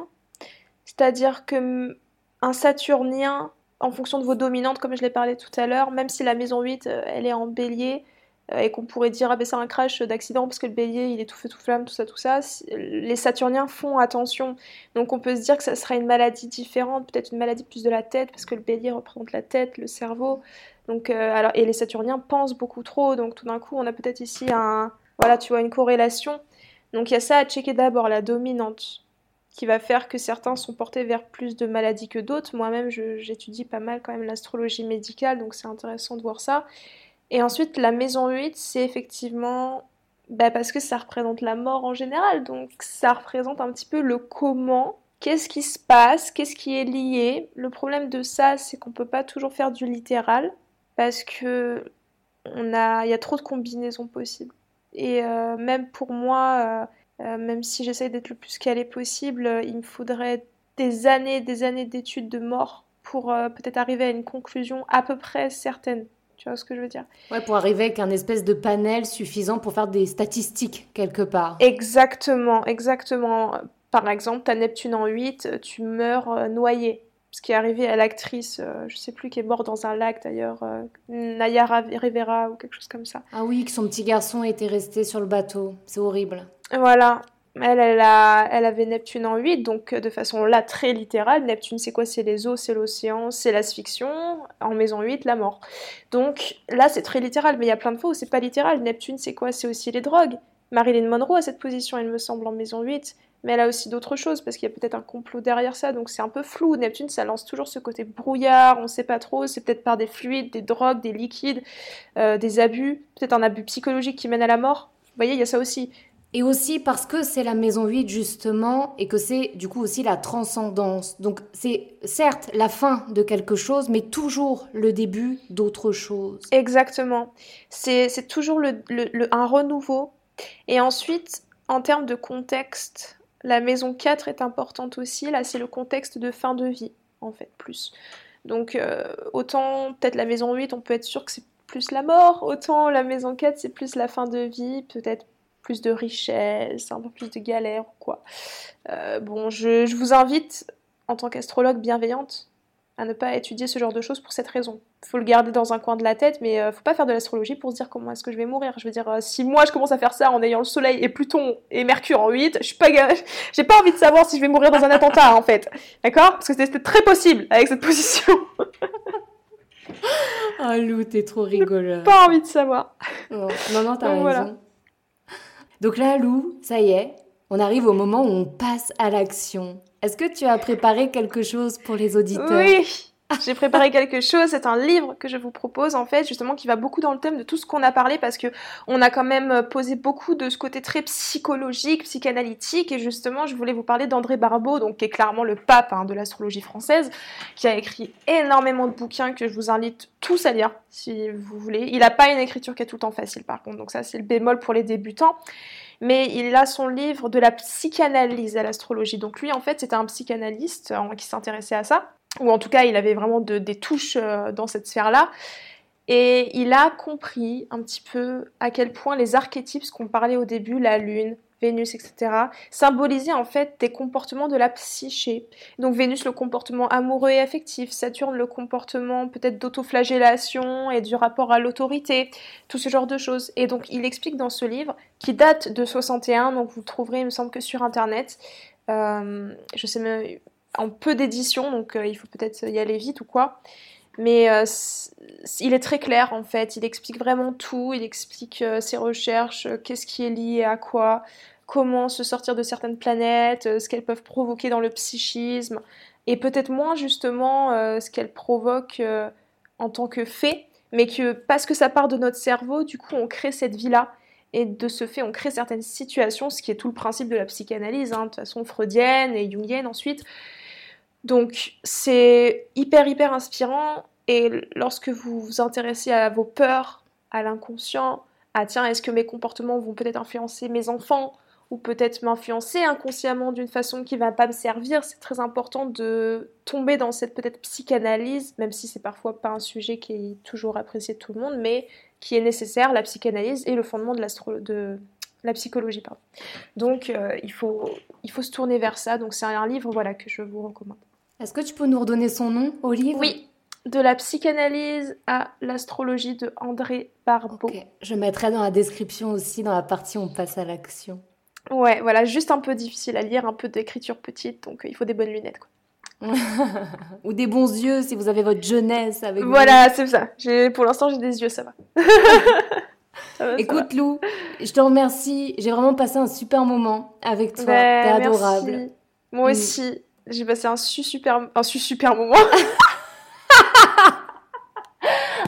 C'est-à-dire que un Saturnien, en fonction de vos dominantes, comme je l'ai parlé tout à l'heure, même si la maison 8, euh, elle est en bélier, euh, et qu'on pourrait dire, ah ben c'est un crash d'accident parce que le bélier, il est tout feu, tout flamme, tout ça, tout ça, les Saturniens font attention. Donc on peut se dire que ça sera une maladie différente, peut-être une maladie plus de la tête, parce que le bélier représente la tête, le cerveau. Donc, euh, alors, et les Saturniens pensent beaucoup trop, donc tout d'un coup, on a peut-être ici un, voilà, tu vois, une corrélation. Donc il y a ça à checker d'abord, la dominante qui va faire que certains sont portés vers plus de maladies que d'autres. Moi-même, j'étudie pas mal quand même l'astrologie médicale, donc c'est intéressant de voir ça. Et ensuite, la maison 8, c'est effectivement bah, parce que ça représente la mort en général, donc ça représente un petit peu le comment, qu'est-ce qui se passe, qu'est-ce qui est lié. Le problème de ça, c'est qu'on peut pas toujours faire du littéral, parce que on a, il y a trop de combinaisons possibles. Et euh, même pour moi, euh, euh, même si j'essaye d'être le plus calé possible, euh, il me faudrait des années, des années d'études de mort pour euh, peut-être arriver à une conclusion à peu près certaine. Tu vois ce que je veux dire? Ouais, pour arriver avec un espèce de panel suffisant pour faire des statistiques quelque part. Exactement, exactement. Par exemple, ta Neptune en 8, tu meurs noyé ce qui est arrivé à l'actrice, je sais plus, qui est morte dans un lac d'ailleurs, Nayara Rivera ou quelque chose comme ça. Ah oui, que son petit garçon était resté sur le bateau. C'est horrible. Voilà. Elle, avait Neptune en 8, donc euh, de façon là très littérale. Neptune, c'est quoi? C'est les eaux, c'est l'océan, c'est l'asphyxion. En maison 8, la mort. Donc là, c'est très littéral, mais il y a plein de fois où c'est pas littéral. Neptune, c'est quoi? C'est aussi les drogues. Marilyn Monroe a cette position, il me semble, en maison 8. mais elle a aussi d'autres choses, parce qu'il y a peut-être un complot derrière ça, donc c'est un peu flou. Neptune, ça lance toujours ce côté brouillard, on sait pas trop, c'est peut-être par des fluides, des drogues, des liquides, euh, des abus, peut-être un abus psychologique qui mène à la mort. Vous voyez, il y a ça aussi. Et aussi parce que c'est la maison 8 justement et que c'est du coup aussi la transcendance. Donc c'est certes la fin de quelque chose mais toujours le début d'autre chose. Exactement. C'est toujours le, un renouveau. Et ensuite, en termes de contexte, la maison 4 est importante aussi. Là, c'est le contexte de fin de vie, en fait, plus. Donc, euh, autant peut-être la maison 8, on peut être sûr que c'est plus la mort, autant la maison 4, c'est plus la fin de vie, peut-être plus de richesse, un peu plus de galère ou quoi. Euh, bon, je, je vous invite, en tant qu'astrologue bienveillante, à ne pas étudier ce genre de choses pour cette raison. Il faut le garder dans un coin de la tête, mais euh, faut pas faire de l'astrologie pour se dire comment est-ce que je vais mourir. Je veux dire, euh, si moi je commence à faire ça en ayant le Soleil et Pluton et Mercure en 8, je suis pas, j'ai pas envie de savoir si je vais mourir dans un attentat en fait, d'accord? Parce que c'était très possible avec cette position. Ah oh, Lou, t'es trop rigolo. Pas envie de savoir. Non, non, t'as raison. Donc là, Lou, ça y est, on arrive au moment où on passe à l'action. Est-ce que tu as préparé quelque chose pour les auditeurs? Oui, j'ai préparé quelque chose. C'est un livre que je vous propose en fait, justement, qui va beaucoup dans le thème de tout ce qu'on a parlé parce que on a quand même posé beaucoup de ce côté très psychologique, psychanalytique, et justement, je voulais vous parler d'André Barbeau, donc qui est clairement le pape hein, de l'astrologie française, qui a écrit énormément de bouquins que je vous invite tous à lire si vous voulez. Il n'a pas une écriture qui est tout le temps facile, par contre, donc ça c'est le bémol pour les débutants mais il a son livre de la psychanalyse à l'astrologie. Donc lui, en fait, c'était un psychanalyste euh, qui s'intéressait à ça, ou en tout cas, il avait vraiment des touches euh, dans cette sphère-là. Et il a compris un petit peu à quel point les archétypes, ce qu'on parlait au début, la lune, Vénus, etc., symbolisaient en fait des comportements de la psyché. Donc Vénus, le comportement amoureux et affectif, Saturne, le comportement peut-être d'autoflagellation et du rapport à l'autorité, tout ce genre de choses. Et donc il explique dans ce livre, qui date de 61, donc vous le trouverez, il me semble que sur Internet, euh, je sais même, en peu d'éditions, donc euh, il faut peut-être y aller vite ou quoi. Mais euh, il est très clair en fait, il explique vraiment tout, il explique euh, ses recherches, qu'est-ce qui est lié à quoi, comment se sortir de certaines planètes, ce qu'elles peuvent provoquer dans le psychisme, et peut-être moins justement ce qu'elles provoquent en tant que fait, mais que parce que ça part de notre cerveau, du coup on crée cette vie-là. Et de ce fait, on crée certaines situations, ce qui est tout le principe de la psychanalyse, hein, de façon freudienne et jungienne ensuite. Donc c'est hyper hyper inspirant et lorsque vous vous intéressez à vos peurs, à l'inconscient, à tiens est-ce que mes comportements vont peut-être influencer mes enfants ou peut-être m'influencer inconsciemment d'une façon qui va pas me servir, c'est très important de tomber dans cette peut-être psychanalyse, même si c'est parfois pas un sujet qui est toujours apprécié de tout le monde, mais qui est nécessaire, la psychanalyse et le fondement de, de la psychologie. Pardon. Donc euh, il, faut, il faut se tourner vers ça, donc c'est un livre voilà, que je vous recommande. Est-ce que tu peux nous redonner son nom au livre Oui, de la psychanalyse à l'astrologie de André Barbeau. Je mettrai dans la description aussi, dans la partie on passe à l'action. Ouais, voilà, juste un peu difficile à lire, un peu d'écriture petite, donc euh, il faut des bonnes lunettes. Quoi. Ou des bons yeux si vous avez votre jeunesse avec Voilà, c'est ça. Pour l'instant, j'ai des yeux, ça va. Écoute Lou, je te remercie. J'ai vraiment passé un super moment avec toi. Ben, T'es adorable. Moi mm. aussi. J'ai passé un super, un super moment.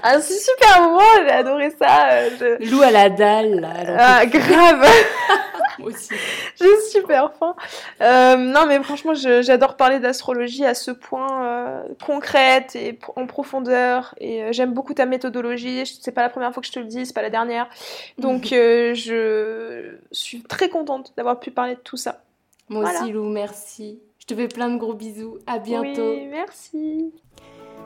un super moment, j'ai adoré ça. Euh, Lou à la dalle, là. Ah, grave. Moi aussi. J'ai super faim. Euh, non, mais franchement, j'adore parler d'astrologie à ce point euh, concrète et en profondeur. Et j'aime beaucoup ta méthodologie. C'est pas la première fois que je te le dis, c'est pas la dernière. Donc, je suis très contente d'avoir pu parler de tout ça. Moi aussi, Lou, merci. Je te fais plein de gros bisous. À bientôt. Oui, merci.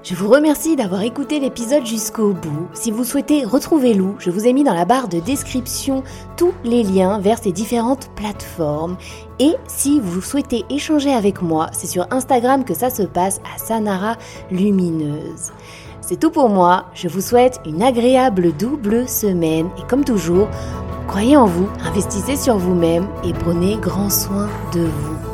Je vous remercie d'avoir écouté l'épisode jusqu'au bout. Si vous souhaitez retrouver Lou, je vous ai mis dans la barre de description tous les liens vers ces différentes plateformes. Et si vous souhaitez échanger avec moi, c'est sur Instagram que ça se passe à Sanara Lumineuse. C'est tout pour moi, je vous souhaite une agréable double semaine et comme toujours, croyez en vous, investissez sur vous-même et prenez grand soin de vous.